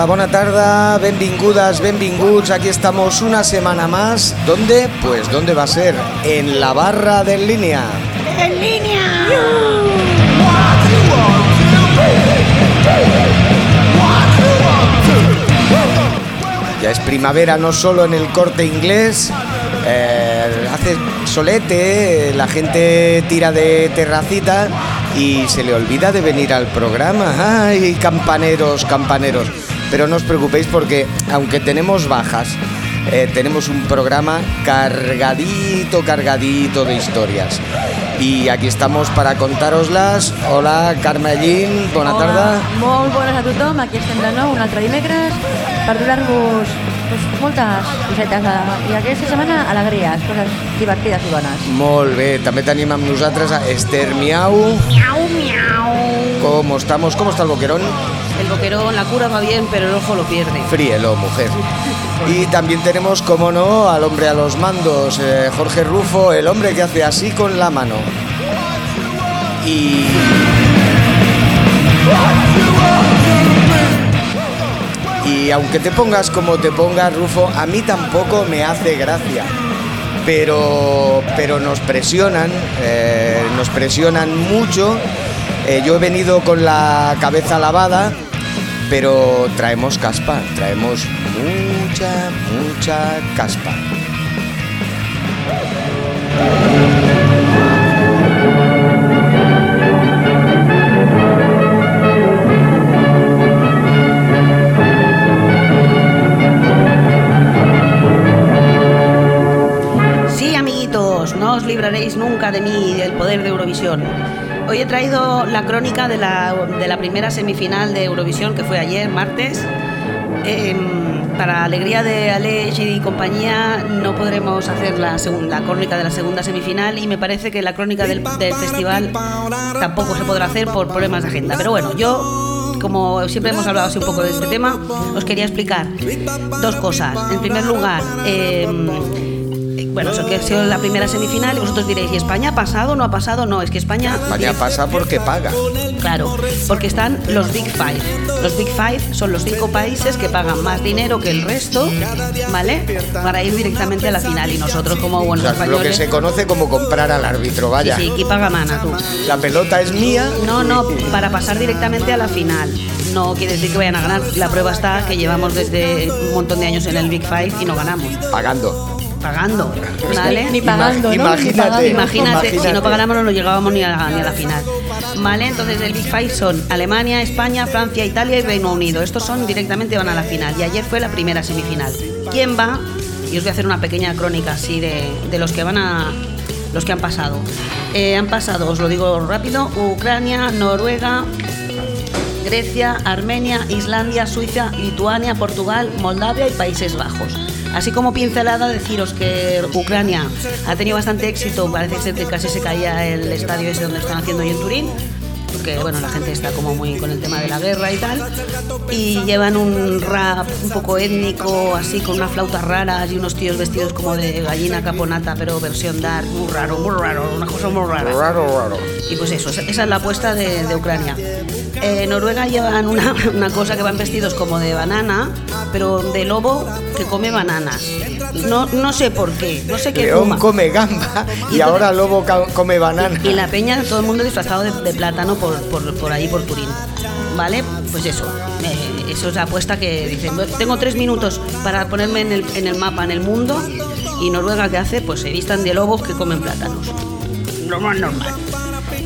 Hola, bona tarda, benvingudes, benvinguts. Aquí estamos una semana más. ¿Dónde? Pues ¿dónde va a ser? En la barra de en línea. ¡En línea! Ya es primavera no solo en el corte inglés. eh, hace solete, la gente tira de terracita y se le olvida de venir al programa. ¡Ay, campaneros, campaneros! Pero no os preocupéis porque aunque tenemos bajas, eh, tenemos un programa cargadito, cargadito de historias. Y aquí estamos para contároslas. Hola, Carmelín, bona tarda. Molt bones a tothom, aquí estem de nou un altre dimecres per donar-vos pues, moltes cosetes de... i aquesta setmana alegries, coses divertides i bones. Molt bé, també tenim amb nosaltres a Esther Miau. Miau, miau. ¿Cómo estamos? ¿Cómo está el boquerón? Boquerón, la cura va bien, pero el ojo lo pierde. Fríelo, mujer. Y también tenemos, como no, al hombre a los mandos, eh, Jorge Rufo, el hombre que hace así con la mano. Y... Y aunque te pongas como te pongas, Rufo, a mí tampoco me hace gracia. Pero, pero nos presionan, eh, nos presionan mucho. Eh, yo he venido con la cabeza lavada, pero traemos caspa, traemos mucha, mucha caspa. Sí, amiguitos, no os libraréis nunca de mí y del poder de Eurovisión. Hoy he traído la crónica de la, de la primera semifinal de Eurovisión, que fue ayer, martes. Em, para alegría de Alej y compañía, no podremos hacer la, segunda, crónica de la segunda semifinal y me parece que la crónica del, del festival tampoco se podrá hacer por problemas de agenda. Pero bueno, yo como siempre hemos hablado así un poco de este tema, os quería explicar dos cosas. En primer lugar, em, bueno, eso que ha sido la primera semifinal y vosotros diréis, ¿y España ha pasado? ¿No ha pasado? No, es que España... España pasa porque paga. Claro, porque están los Big Five. Los Big Five son los cinco países que pagan más dinero que el resto, ¿vale? Para ir directamente a la final. Y nosotros como O buenos sea, lo que españoles... se conoce como comprar al árbitro, vaya. Sí, aquí paga mana tú. La pelota es mía. No, no, para pasar directamente a la final. No quiere decir que vayan a ganar. La prueba está que llevamos desde un montón de años en el Big Five y no ganamos. Pagando. Pagando, ¿vale? Ni pagando, Imagínate. Imagínate, si no pagáramos no llegábamos ni a, ni a la final. Vale, entonces el Big Five son Alemania, España, Francia, Italia y Reino Unido. Estos son directamente van a la final. Y ayer fue la primera semifinal. ¿Quién va? Y os voy a hacer una pequeña crónica así de, de los que van a. los que han pasado. Eh, han pasado, os lo digo rápido, Ucrania, Noruega, Grecia, Armenia, Islandia, Suiza, Lituania, Portugal, Moldavia y Países Bajos. Así como pincelada, deciros que Ucrania ha tenido bastante éxito, parece ser que casi se caía el estadio ese donde están haciendo hoy en Turín, porque bueno, la gente está como muy con el tema de la guerra y tal, y llevan un rap un poco étnico, así con unas flautas raras y unos tíos vestidos como de gallina caponata, pero versión dark, muy raro, muy raro, una cosa muy rara. Raro, raro. Y pues eso, esa es la apuesta de, de Ucrania. Eh, Noruega llevan una, una cosa que van vestidos como de banana, pero de lobo que come bananas. No, no sé por qué, no sé qué León fuma. come gamba y, Y ahora lobo come banana. Y la peña, todo el mundo disfrazado de, de plátano por, por, por ahí, por Turín. ¿Vale? Pues eso. eh, eso es la apuesta que dicen. Tengo tres minutos para ponerme en el, en el mapa, en el mundo. Y Noruega, ¿qué hace? Pues se vistan de lobos que comen plátanos. Normal, normal.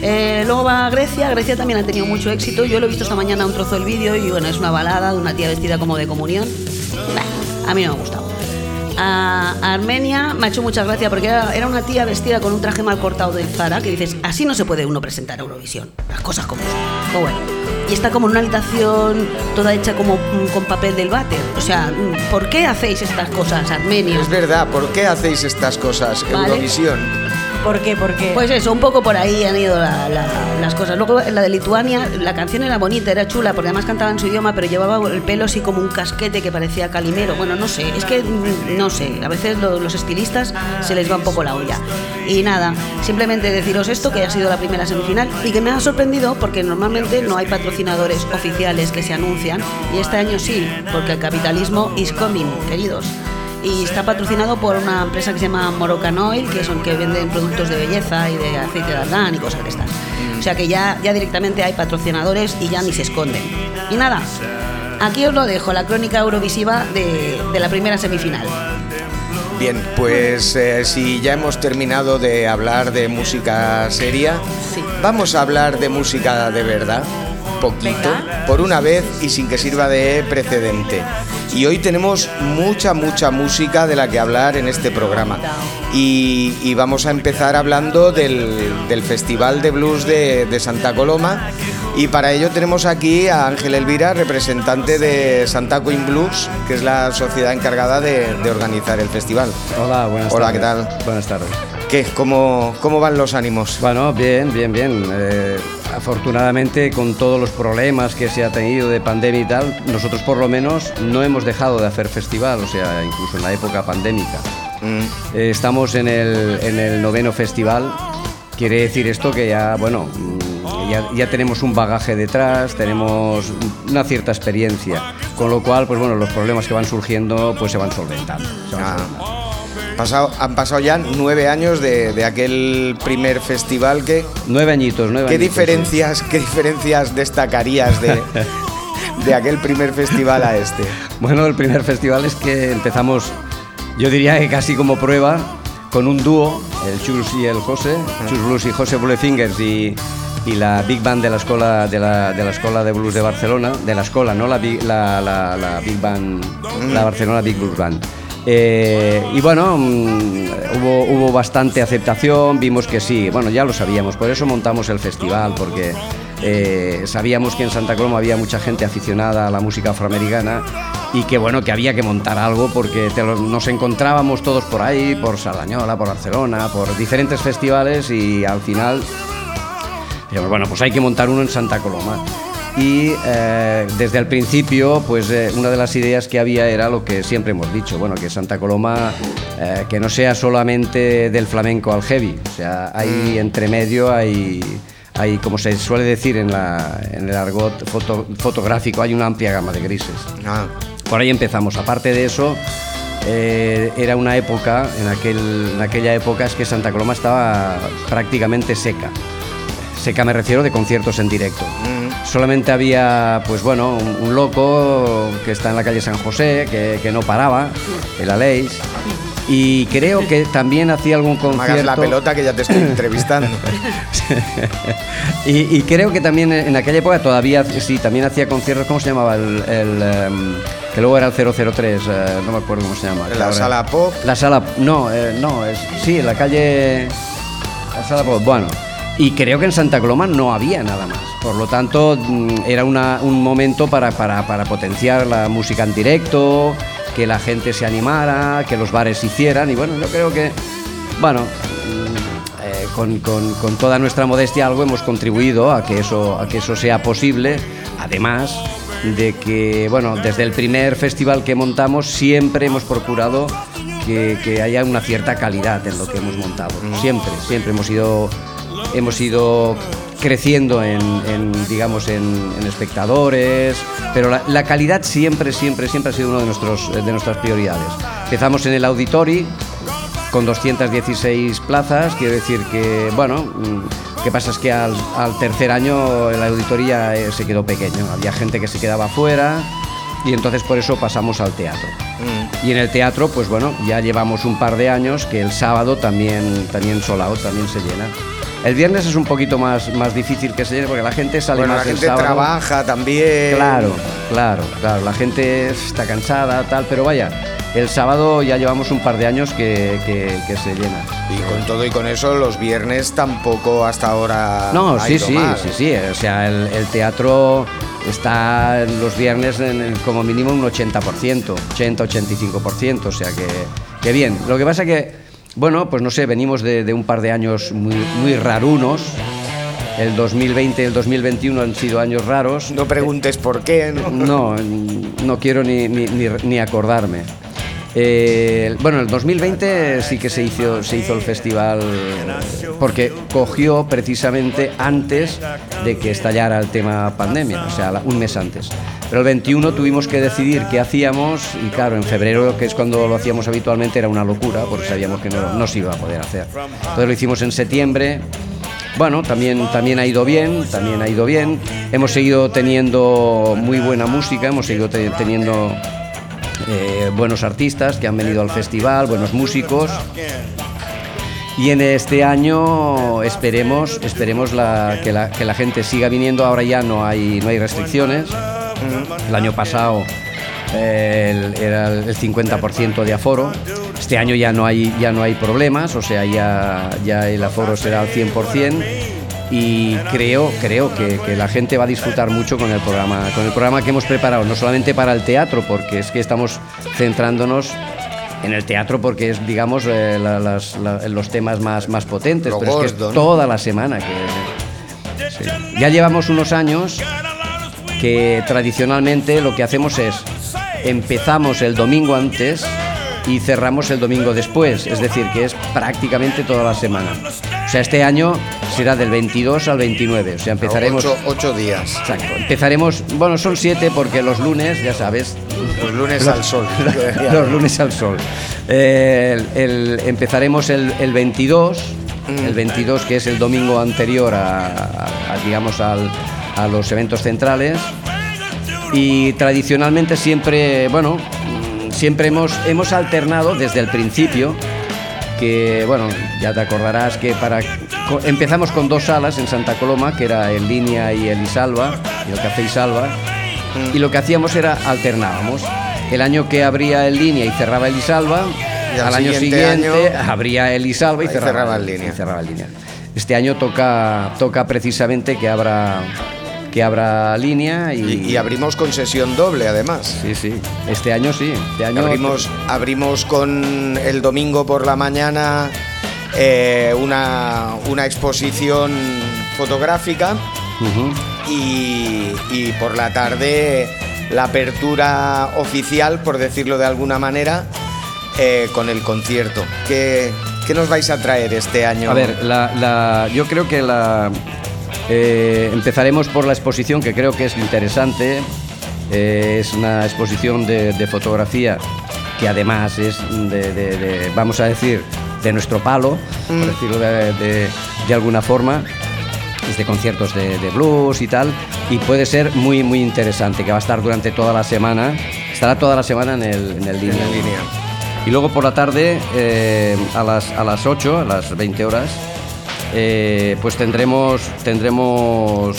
Eh, luego va a Grecia. Grecia también ha tenido mucho éxito. Yo lo he visto esta mañana un trozo del vídeo y bueno, es una balada de una tía vestida como de comunión. Bah, a mí no me ha gustado. A Armenia me ha hecho mucha gracia porque era, era una tía vestida con un traje mal cortado de Zara que dices, así no se puede uno presentar a Eurovisión. Las cosas como son. Pero bueno. Y está como en una habitación toda hecha como mm, con papel del váter. O sea, mm, ¿por qué hacéis estas cosas, armenios? Es verdad, ¿por qué hacéis estas cosas, Vale. Eurovisión? ¿Por qué? ¿Por qué? Pues eso, un poco por ahí han ido la- la- las cosas. Luego la de Lituania, la canción era bonita, era chula, porque además cantaba en su idioma, pero llevaba el pelo así como un casquete que parecía calimero. Bueno, no sé, es que mm, no sé, a veces lo- los estilistas se les va un poco la olla. Y nada, simplemente deciros esto, que ha sido la primera semifinal y que me ha sorprendido porque normalmente no hay patrocinadores oficiales que se anuncian y este año sí, porque el capitalismo is coming, queridos y está patrocinado por una empresa que se llama Moroccan Oil, que son que venden productos de belleza y de aceite de argán y cosas de estas. O sea que ya, ya directamente hay patrocinadores y ya ni se esconden. Y nada, aquí os lo dejo, la crónica eurovisiva de, de la primera semifinal. Bien, pues eh, si ya hemos terminado de hablar de música seria, Sí. vamos a hablar de música de verdad, poquito, Venga. por una vez y sin que sirva de precedente. Y hoy tenemos mucha, mucha música de la que hablar en este programa. Y, y vamos a empezar hablando del, del Festival de Blues de, de Santa Coloma. Y para ello tenemos aquí a Ángel Elvira, representante de Santa Queen Blues, que es la sociedad encargada de, de organizar el festival. Hola, buenas Hola, tardes. ¿qué tal? Buenas tardes. ¿Qué? ¿Cómo, cómo van los ánimos? Bueno, bien, bien, bien. Eh, afortunadamente, con todos los problemas que se ha tenido de pandemia y tal, nosotros por lo menos no hemos dejado de hacer festival, o sea, incluso en la época pandémica. Mm, Eh, estamos en el, en el noveno festival. Quiere decir esto que ya, bueno, mm, ya, ya tenemos un bagaje detrás, tenemos una cierta experiencia, con lo cual, pues bueno, los problemas que van surgiendo, pues se van solventando. se van ah. solventando. Pasado- han pasado ya nueve años de, de aquel primer festival que... Nueve añitos, nueve ¿Qué añitos, sí. diferencias, ¿Qué diferencias destacarías de, de aquel primer festival a este? Bueno, el primer festival es que empezamos, yo diría que casi como prueba, con un dúo, el Chus y el José, Chus Blues y José Bulefingers y, y la Big Band de la escuela de la, de la escuela de blues de Barcelona, de la escuela, no la, Big- la, la- la Big Band, la Barcelona Big Blues Band. Eh, y bueno, mm, hubo, hubo bastante aceptación, vimos que sí, bueno, ya lo sabíamos, por eso montamos el festival, porque eh, sabíamos que en Santa Coloma había mucha gente aficionada a la música afroamericana y que bueno, que había que montar algo porque nos encontrábamos todos por ahí, por Sardañola, por Barcelona, por diferentes festivales y al final bueno, pues hay que montar uno en Santa Coloma. Y eh, desde el principio, pues eh, una de las ideas que había era lo que siempre hemos dicho, bueno, que Santa Coloma, eh, que no sea solamente del flamenco al heavy, o sea, hay entre medio, hay, hay como se suele decir en, la, en el argot foto- fotográfico, hay una amplia gama de grises. Ah, Por ahí empezamos. Aparte de eso, eh, era una época, en, aquel, en aquella época es que Santa Coloma estaba prácticamente seca. Seca me refiero de conciertos en directo. Solamente había, pues bueno, un, un loco que está en la calle San José, que, que no paraba, el Aleix. Y creo que también hacía algún no me concierto. hagas la pelota que ya te estoy entrevistando. y, y creo que también en aquella época todavía, sí, también hacía conciertos, ¿cómo se llamaba? El, el, em, que luego era el 003, eh, no me acuerdo cómo se llama. En la sala pop. La sala, no, eh, no, es, sí, en la calle, la sala, Pop, bueno. Y creo que en Santa Coloma no había nada más. Por lo tanto, mm, era una- un momento para, para, para potenciar la música en directo, que la gente se animara, que los bares hicieran. Y bueno, yo creo que, bueno, mm, eh, con, con- con toda nuestra modestia algo hemos contribuido a que eso, a que eso sea posible. Además de que, bueno, desde el primer festival que montamos siempre hemos procurado que, que haya una cierta calidad en lo que hemos montado. Siempre, siempre hemos ido, hemos ido creciendo en, en, digamos, en, en espectadores, pero la, la calidad siempre, siempre, siempre ha sido uno de, nuestros, de nuestras prioridades. Empezamos en el Auditori, con 216 plazas, quiero decir que, bueno, mm, ¿qué pasa? Es que al, al tercer año la auditoría eh, se quedó pequeño, había gente que se quedaba fuera y entonces por eso pasamos al teatro. Mm, Y en el teatro, pues bueno, ya llevamos un par de años que el sábado también, también solado, también se llena. El viernes es un poquito más, más difícil que se llene porque la gente sale Bueno, la más el gente sábado. trabaja también. Claro, claro, claro. La gente está cansada, tal, pero vaya, el sábado ya llevamos un par de años que, que- que se llena. Y con todo y con eso, los viernes tampoco hasta ahora. No, ha sí, ido sí, mal. sí, sí. O sea, el, el teatro está los viernes en el- como mínimo un 80%, 80-85%. O sea que, que bien. Lo que pasa que bueno, pues no sé, venimos de, de un par de años muy, muy rarunos. El 2020 y el 2021 han sido años raros. No preguntes por qué. ¿no? No, no quiero ni, ni- ni- ni acordarme. Eh, bueno, el 2020 sí que se hizo, se hizo el festival porque cogió precisamente antes de que estallara el tema pandemia, o sea, un mes antes. Pero el 21 tuvimos que decidir qué hacíamos y claro, en febrero, que es cuando lo hacíamos habitualmente, era una locura porque sabíamos que no, no se iba a poder hacer. Entonces lo hicimos en septiembre. Bueno, también, también ha ido bien, también ha ido bien. Hemos seguido teniendo muy buena música, hemos seguido te- teniendo eh, buenos artistas que han venido al festival, buenos músicos. Y en este año esperemos, esperemos que, la, que la gente siga viniendo. Ahora ya no hay, no hay restricciones. El año pasado el- era el 50% de aforo. Este año ya no hay, ya no hay problemas, o sea, ya, ya el aforo será al 100%. Y creo, creo que, que la gente va a disfrutar mucho con el programa, con el programa que hemos preparado, no solamente para el teatro, porque es que estamos centrándonos en el teatro porque es, digamos, eh, la- las- la- los temas más, más potentes, Lo pero es que gordo, es ¿no? toda la semana que... sí. Ya llevamos unos años que tradicionalmente lo que hacemos es empezamos el domingo antes y cerramos el domingo después, es decir, que es prácticamente toda la semana. O sea, este año será del 22 al 29, o sea, empezaremos... Ocho, ocho días. Exacto, empezaremos, bueno, son siete porque los lunes, ya sabes, Los lunes al sol. los lunes al sol. Eh, el- el- empezaremos el, el 22, Mm. el 22 que es el domingo anterior a, a- a, digamos al- a los eventos centrales y tradicionalmente siempre, bueno, siempre hemos, hemos alternado desde el principio que, bueno, ya te acordarás que para empezamos con dos salas en Santa Coloma, que era el Línea y el Isalva, y el Café Isalva, y lo que hacíamos era alternábamos. El año que abría el Línea y cerraba el Isalva, Y al al año siguiente año- abría el Isalva y cerraba, cerraba el Línea. y cerraba el Línea. Este año toca, toca precisamente que abra, que abra Línea y, Y, y abrimos con sesión doble, además. Sí, sí. Este año sí. Este año Abrimos, abrimos con el domingo por la mañana eh, una, una exposición fotográfica y, y por la tarde la apertura oficial, por decirlo de alguna manera, eh, con el concierto. ¿Qué, qué nos vais a traer este año? A ver, la, la- yo creo que la eh, empezaremos por la exposición que creo que es interesante. Eh, es una exposición de, de fotografía que además es de, de- de, vamos a decir, de nuestro palo, por decirlo de, alguna forma. Es de conciertos de, de blues y tal, y puede ser muy, muy interesante, que va a estar durante toda la semana. Estará toda la semana en el, en el línea. línea. Y luego por la tarde, eh, a, las, a las 8, a las 20 horas, eh, pues tendremos, tendremos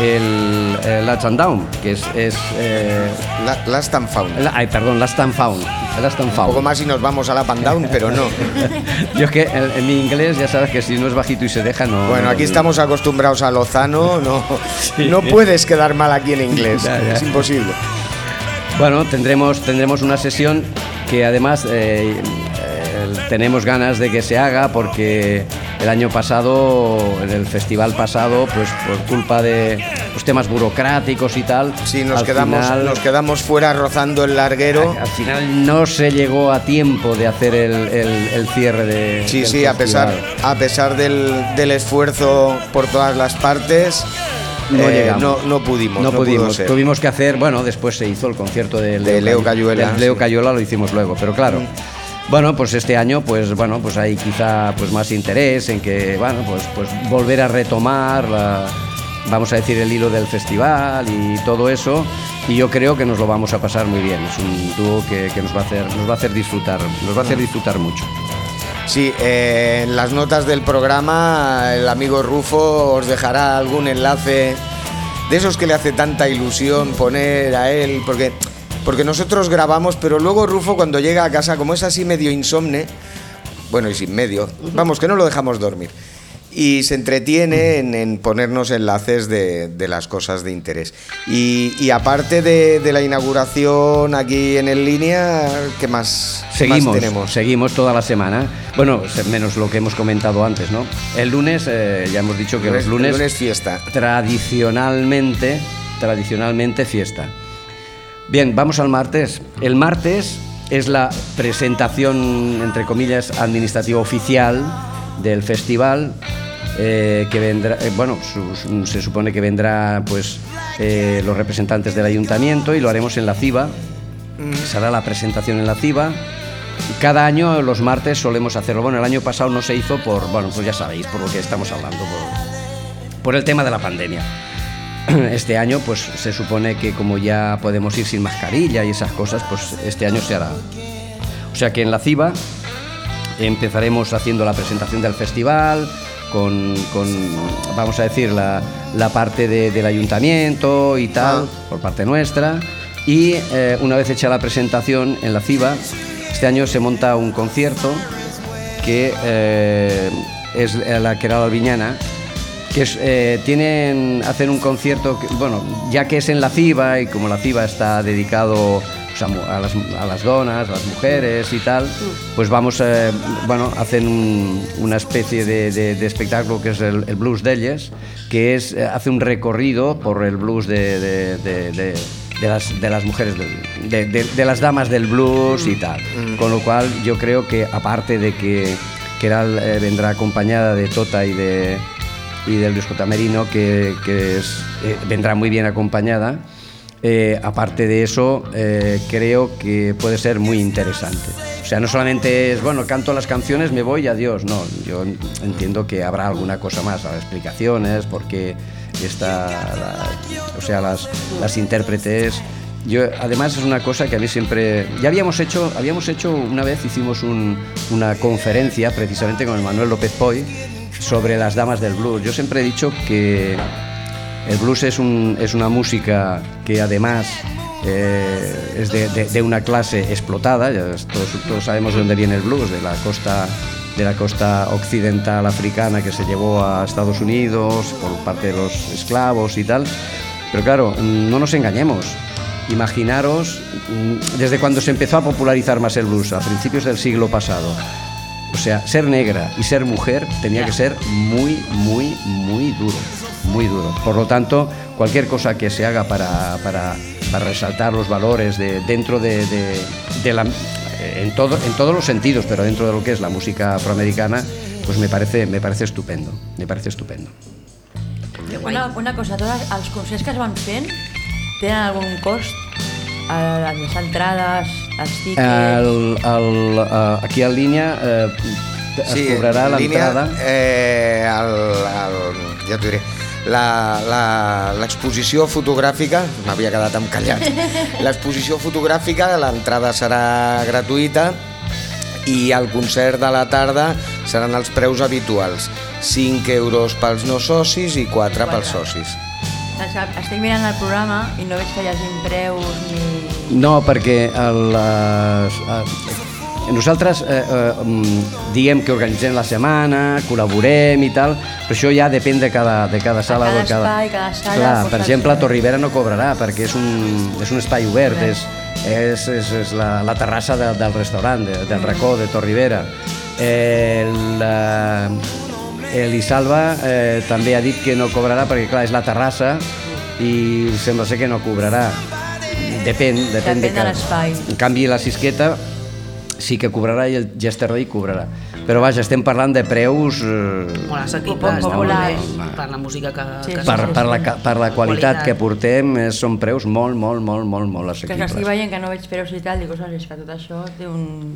el, el Latch and Down, que es... es eh, La- Last and Found. la- ay, perdón, Last and Found. Last and Un poco más y nos vamos a la and Down, pero no. Yo es que en, en mi inglés ya sabes que si no es bajito y se deja, no... Bueno, no- aquí estamos acostumbrados a Lozano, no, no puedes quedar mal aquí en inglés, Ya, ya. es imposible. Bueno, tendremos, tendremos una sesión que además eh, eh, tenemos ganas de que se haga porque el año pasado, en el festival pasado, pues por culpa de los temas burocráticos y tal, Sí, nos al quedamos, final- nos quedamos fuera rozando el larguero. al final no se llegó a tiempo de hacer el, el- el cierre de. Sí, sí, a pesar, a pesar del, del esfuerzo por todas las partes, No eh, llegamos. no, no pudimos. No, pudimos. Tuvimos que hacer, bueno, después se hizo el concierto de De Leo Cayu- Cayuela, de Leo sí. Cayuela lo hicimos luego, pero claro. Bueno, pues este año, pues bueno, pues hay quizá pues más interés en que, bueno, pues, pues volver a retomar la, vamos a decir, el hilo del festival y todo eso. Y yo creo que nos lo vamos a pasar muy bien. Es un dúo que, que nos va a hacer, nos va a hacer disfrutar, nos va a hacer disfrutar mucho. Sí, eh, en las notas del programa el amigo Rufo os dejará algún enlace de esos que le hace tanta ilusión poner a él, porque, porque nosotros grabamos, pero luego Rufo cuando llega a casa, como es así medio insomne, bueno y sin medio, vamos, que no lo dejamos dormir. y se entretiene en, en ponernos enlaces de, de las cosas de interés. Y, y aparte de, de la inauguración aquí en el línea, ¿qué más, más Seguimos, tenemos? seguimos toda la semana. Bueno, menos lo que hemos comentado antes, ¿no? El lunes, eh, ya hemos dicho que El los lunes, el lunes fiesta. tradicionalmente, tradicionalmente fiesta. Bien, vamos al martes. El martes es la presentación, entre comillas, administrativa oficial del festival, eh, que vendrá, eh, bueno, su- su- se supone que vendrá, pues, eh, los representantes del ayuntamiento y lo haremos en la CIBA. Será la presentación en la CIBA. Cada año, los martes, solemos hacerlo. Bueno, el año pasado no se hizo por, bueno, pues ya sabéis, por lo que estamos hablando, por, por el tema de la pandemia. Este año, pues se supone que como ya podemos ir sin mascarilla y esas cosas, pues este año se hará. O sea que en la CIBA empezaremos haciendo la presentación del festival, con, con, vamos a decir, la, la parte de- del ayuntamiento y tal, por parte nuestra. Y eh, una vez hecha la presentación en la CIBA, este año se monta un concierto que eh, es la Querada Albiñana, que es, eh, tienen, hacen un concierto, que, bueno, ya que es en la CIBA y como la CIBA está dedicado pues, a, las, a las donas, a las mujeres y tal, pues vamos, eh, bueno, hacen un- una especie de, de- de espectáculo que es el, el blues de ellas, que es, eh, hace un recorrido por el blues de, de- las, de las mujeres, de, de- de las damas del blues y tal. Con lo cual yo creo que aparte de que Keral eh, vendrá acompañada de Tota y de y del Luis J. Merino, que, que es, eh, vendrá muy bien acompañada. Eh, aparte de eso, eh, creo que puede ser muy interesante. O sea, no solamente es, bueno, canto las canciones, me voy y adiós. No, yo entiendo que habrá alguna cosa más, habrá explicaciones, porque está, la- o sea, las, las intérpretes. Yo, además es una cosa que a mí siempre ya habíamos hecho habíamos hecho una vez hicimos un- una conferencia precisamente con el Manuel López Poy sobre las damas del blues. Yo siempre he dicho que el blues es, un- es una música que además eh, es de, de- una clase explotada. Ya todos, todos sabemos de dónde viene el blues, de la costa de la costa occidental africana que se llevó a Estados Unidos por parte de los esclavos y tal. Pero claro, no nos engañemos. Imaginaros, mm, desde cuando se empezó a popularizar más el blues, a principios del siglo pasado, o sea, ser negra y ser mujer tenía que ser muy, muy, muy duro, muy duro. Por lo tanto, cualquier cosa que se haga para, para- para resaltar los valores de, dentro de, de- de la... eh, En, todo, en todos los sentidos, pero dentro de lo que es la música afroamericana, pues me parece, me parece estupendo, me parece estupendo. Una, una cosa, tots els concerts que es van fent tenen algun cost? Eh, les entrades, els tiquets... El, el, eh, aquí en línia eh, es cobrarà en línia, l'entrada. Eh, el, el, ja t'ho diré. La- la- L'exposició fotogràfica, m'havia quedat encallat, l'exposició fotogràfica, l'entrada serà gratuïta i el concert de la tarda seran els preus habituals, 5 euros pels no socis i 4 pels socis. Estic mirant el programa i no veig que hi hagi preus ni... No, perquè el, eh, eh, nosaltres eh, eh, mm, diem que organitzem la setmana, col·laborem i tal, però això ja depèn de cada, de cada sala. cada o de espai, cada sala, Clar, pues, per exemple, que- Torribera no cobrarà perquè és un, és un espai obert, és, és, és, és la, la terrassa de, del restaurant, de, del racó de Torribera. El, eh, Elisalva eh, també ha dit que no cobrarà perquè, clar, és la terrassa i sembla ser que no cobrarà. Depèn, depèn, Depèn de cada- l'espai. En canvi, la Sisqueta sí que cobrarà i el Yesterday cobrarà. Però vaja, estem parlant de preus eh, Molt assequible, Poc està molt popular. bé per la música que, Sí, que sí, per, per, la, per la qualitat Qualitat. que portem eh, són preus molt, molt, molt, molt, molt Que estic assequibles. veient que no veig preus i tal, dic, ostres, és que tot això té, un,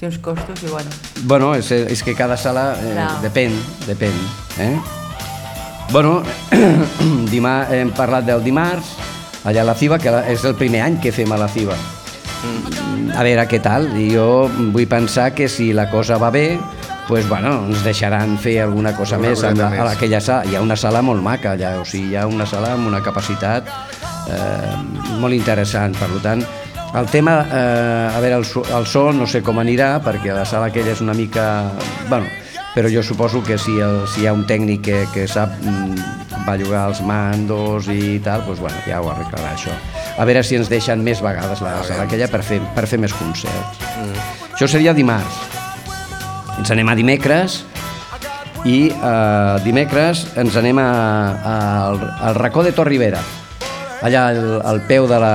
té uns costos i bueno... Bueno, és, és que cada sala eh, Clar. depèn, depèn. Eh? Bueno, dimar, hem parlat del dimarts, allà a la CIBA, que és el primer any que fem a la CIBA. A veure què tal, i jo vull pensar que si la cosa va bé, pues, bueno, ens deixaran fer alguna cosa Alguna més a, coseta a més. aquella sala. Hi ha una sala molt maca allà, o sigui, hi ha una sala amb una capacitat eh, molt interessant. Per tant, el tema, eh, a veure, el, so- el so no sé com anirà, perquè la sala aquella és una mica... Bueno, però jo suposo que si, el, si hi ha un tècnic que, que sap mm, bellugar els mandos i tal, doncs bueno, ja ho arreglarà això. A veure si ens deixen més vegades la sala aquella per fer, per fer més concerts. Mm. Això seria dimarts. Ens anem a dimecres i eh, dimecres ens anem a, a, al, al racó de Torribera, allà al, al peu de la,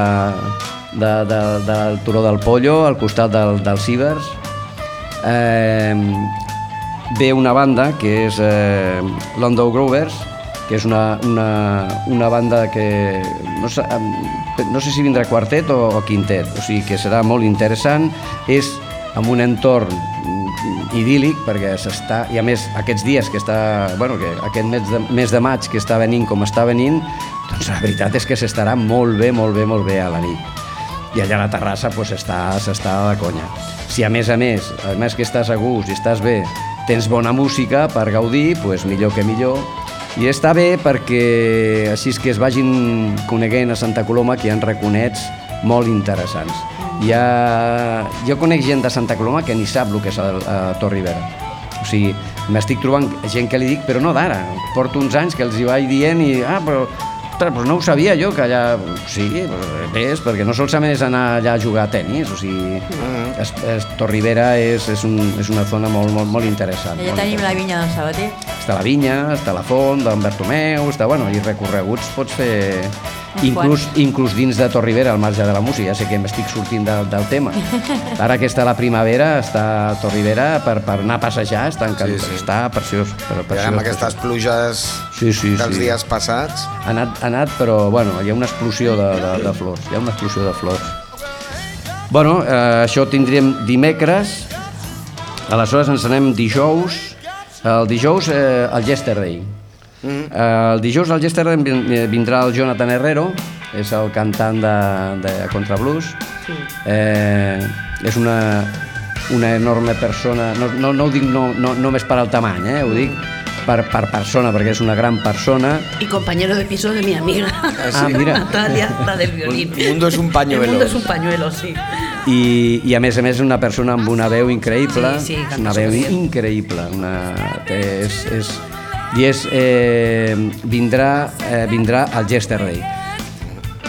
de, de, del Turó del Pollo, al costat del, dels Cibers. Eh, ve una banda que és eh, London Grovers, que és una, una, una banda que no, sé, no sé si vindrà quartet o, o quintet, o sigui que serà molt interessant, és amb un entorn mm, idíl·lic perquè s'està, i a més aquests dies que està, bueno, que aquest mes de, mes de maig que està venint com està venint, doncs la veritat és que s'estarà molt bé, molt bé, molt bé a la nit. I allà a la terrassa pues, s'està s'està de conya. Si a més a més, a més que estàs a gust i estàs bé, tens bona música per gaudir, pues, millor que millor. I està bé perquè així que es vagin coneguent a Santa Coloma que hi ha raconets molt interessants. Hi ha... Jo conec gent de Santa Coloma que ni sap el que és a, a Torribera. O sigui, m'estic trobant gent que li dic, però no d'ara. Porto uns anys que els hi vaig dient i... Ah, però Ostres, doncs no ho sabia jo, que allà... Sí, és perquè no solament és anar allà a jugar a tennis, o sigui, es, es, Torribera és, és, un, és una zona molt, molt, molt interessant. Allà molt tenim la vinya del Sabater. està la vinya, està la font d'en Bertomeu, està, bueno, i recorreguts pots fer... Inclús, inclús dins de Torribera, al marge de la música, ja sé que m'estic sortint del, del tema. Ara que està la primavera, està a Torribera per, per anar a passejar, està, encant... Sí, sí. està preciós. Però I preciós, amb aquestes pluges Sí, sí, dels sí. dies passats... Ha anat, ha anat, però bueno, hi ha una explosió de, de, de flors, hi ha una explosió de flors. Bueno, eh, això ho tindríem dimecres, aleshores ens anem dijous, el dijous eh, el Yesterday. Mm. Eh, el dijous al Yesterday vin- eh, vindrà el Jonathan Herrero, és el cantant de, de Contrablues. Eh, és una, una enorme persona, no, no, no ho dic no, no, només per al tamany, eh, ho dic per, per persona, perquè és una gran persona, Y compañero de piso de mi amiga. Ah, mira. Natalia, la del violín. El mundo es un pañuelo. El mundo es un pañuelo, sí. i, i a més a més una persona amb una veu increïble, Sí, sí, una veu increïble, una, té, és, és, i és, eh, vindrà, eh, vindrà al Yesterday.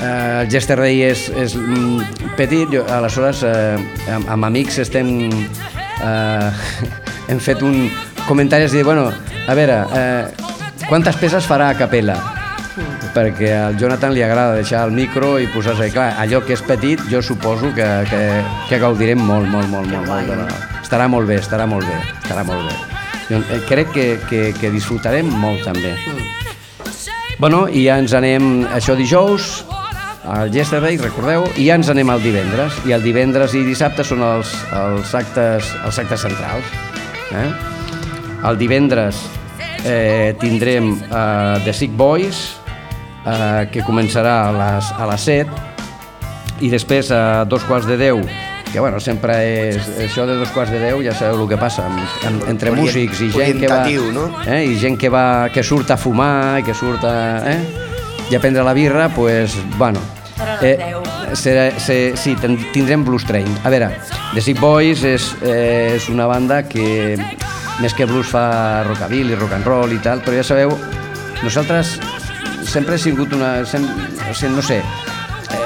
Eh, el Yesterday és, és mm, petit, jo, aleshores eh, amb, amb amics estem, eh, hem fet un comentari, dir, bueno, a veure, eh, quantes peces farà a capella? perquè al Jonathan li agrada deixar el micro i posar-se... Clar, allò que és petit jo suposo que, que, que gaudirem molt, molt, molt, molt, molt. De la... Estarà molt bé, estarà molt bé, estarà molt bé. Jo eh, crec que, que, que disfrutarem molt també. Bueno, i ja ens anem, això dijous, al Yesterday, recordeu, i ja ens anem al divendres. I el divendres i dissabte són els, els, actes, els actes centrals. Eh? El divendres eh, tindrem eh, The Sick Boys, eh, que començarà a les, a les 7, i després a dos quarts de 10, que bueno, sempre és això de dos quarts de 10, ja sabeu el que passa, amb, amb, entre Orient- músics i gent que va, no? eh, i gent que, va, que surt a fumar, i que surt a, eh, i a prendre la birra, pues, bueno, 10. serà, se, sí, tindrem Blues Train. A veure, The Sick Boys és, eh, és una banda que més que blues fa rockabilly, rock and roll i tal, però ja sabeu, nosaltres sempre ha sigut una... Sem, o sigui, no sé, eh,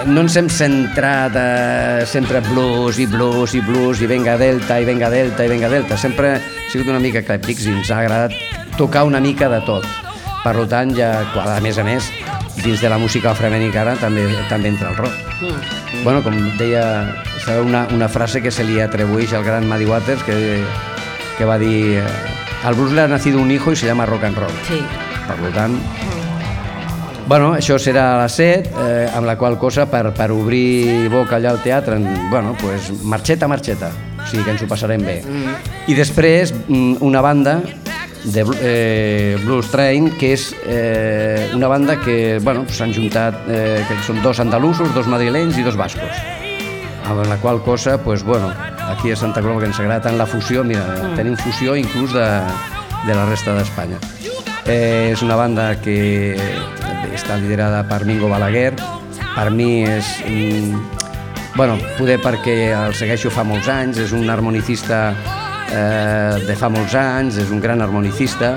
no ens hem centrat a sempre blues i blues i blues i venga delta i venga delta i venga delta. Sempre ha sigut una mica eclèptics i ens ha agradat tocar una mica de tot. Per tant, ja, a més a més, dins de la música afroamericana també, també entra el rock. Bueno, com deia, sabeu una, una frase que se li atribueix al gran Muddy Waters que, que va dir eh, al blues le ha nacido un hijo y se llama rock and roll. Sí. Per tant, Bueno, això serà a les 7, eh, amb la qual cosa, per, per obrir boca allà al teatre, en- bueno, pues, marxeta, marxeta. O sigui que ens ho passarem bé. I després, mm, una banda de eh, Blues Train, que és eh, una banda que bueno, s'han juntat, eh, que són dos andalusos, dos madrilenys i dos bascos. Amb la qual cosa, pues, bueno, aquí a Santa Coloma que ens agrada tant la fusió, mira, tenim fusió inclús de, de la resta d'Espanya. Eh, és una banda que està liderada per Mingo Balaguer. Per mi és... Mm, bueno, poder perquè el segueixo fa molts anys, és un harmonicista eh, de fa molts anys, és un gran harmonicista,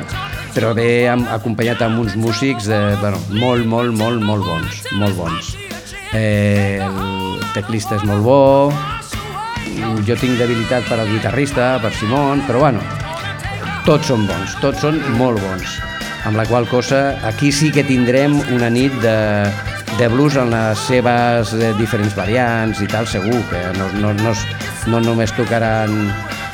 però amb, acompanyat amb uns músics de, bueno, molt, molt, molt, molt bons, molt bons. Eh, el teclista és molt bo, jo tinc debilitat per al guitarrista, per Simon, però bueno, tots són bons, tots són molt bons. Amb la qual cosa, aquí sí que tindrem una nit de, de blues en les seves eh, diferents variants i tal, segur que no, no, no, no només tocaran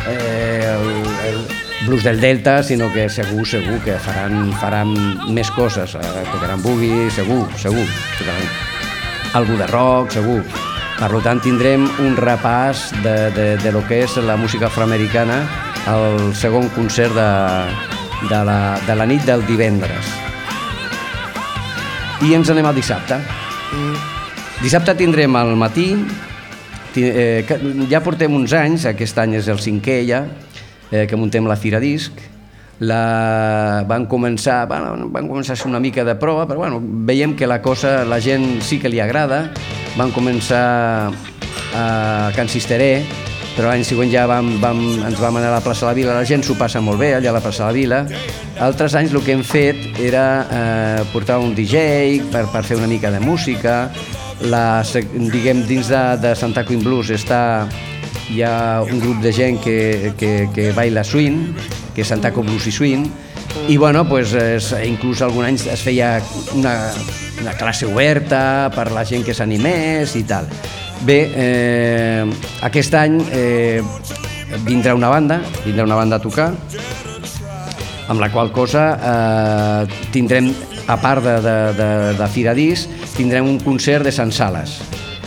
eh, el, el blues del Delta, sinó que segur, segur que faran, faran més coses, eh, tocaran boogie, segur, segur, tocaran algú de rock, segur. Per tant, tindrem un repàs de, de, de lo que és la música afroamericana al segon concert de, de, la, de la nit del divendres. I ens anem al dissabte. Dissabte tindrem al matí, eh, ja portem uns anys, aquest any és el cinquè ja, eh, que muntem la Fira Disc, la, van començar bueno, van començar a ser una mica de prova però bueno, veiem que la cosa la gent sí que li agrada van començar a Can Cisteré però l'any següent ja vam, vam, ens vam anar a la plaça de la Vila. La gent s'ho passa molt bé allà a la plaça de la Vila. Altres anys el que hem fet era eh, portar un DJ per, per fer una mica de música. La, diguem, dins de, de Santa Queen Blues està hi ha un grup de gent que, que, que baila swing, que és Santaco Blues i Swing, i bueno, pues, es, inclús algun any es feia una, una classe oberta per la gent que s'animés i tal. Bé, eh, aquest any eh, vindrà una banda, vindrà una banda a tocar, amb la qual cosa eh, tindrem, a part de, de, de, de Fira Disc, tindrem un concert de Sant Sales,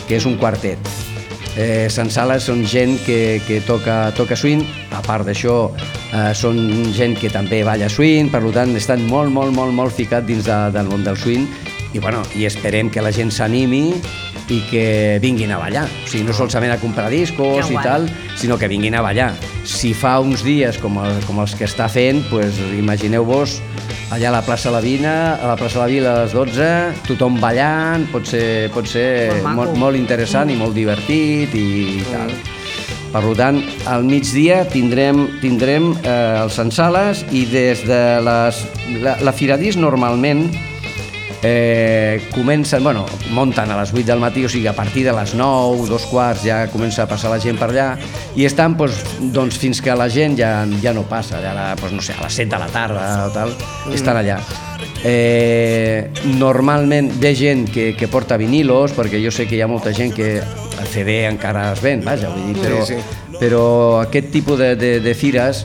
que és un quartet. Eh, Sant Sales són gent que, que toca, toca swing, a part d'això eh, són gent que també balla swing, per tant estan molt, molt, molt, molt ficats dins de, del món del swing i, bueno, i esperem que la gent s'animi i que vinguin a ballar. O sigui, no solament a comprar discos i tal, sinó que vinguin a ballar. Si fa uns dies com, el, com els que està fent, pues, imagineu-vos allà a la plaça la Vina, a la plaça la Vila a les 12, tothom ballant, pot ser, pot ser Molt molt, molt interessant i molt divertit i tal. Per tant, al migdia tindrem, tindrem eh, els Sant Sales i des de les... La, la Firadís normalment eh, comencen, bueno, munten a les 8 del matí, o sigui, a partir de les 9, dos quarts, ja comença a passar la gent per allà, i estan doncs, doncs, fins que la gent ja, ja no passa, ja la, doncs, no sé, a les 7 de la tarda o tal, estan allà. Eh, normalment ve gent que, que porta vinilos, perquè jo sé que hi ha molta gent que el CD encara es ven, vaja, vull dir, però, Sí, sí. però aquest tipus de, de, de fires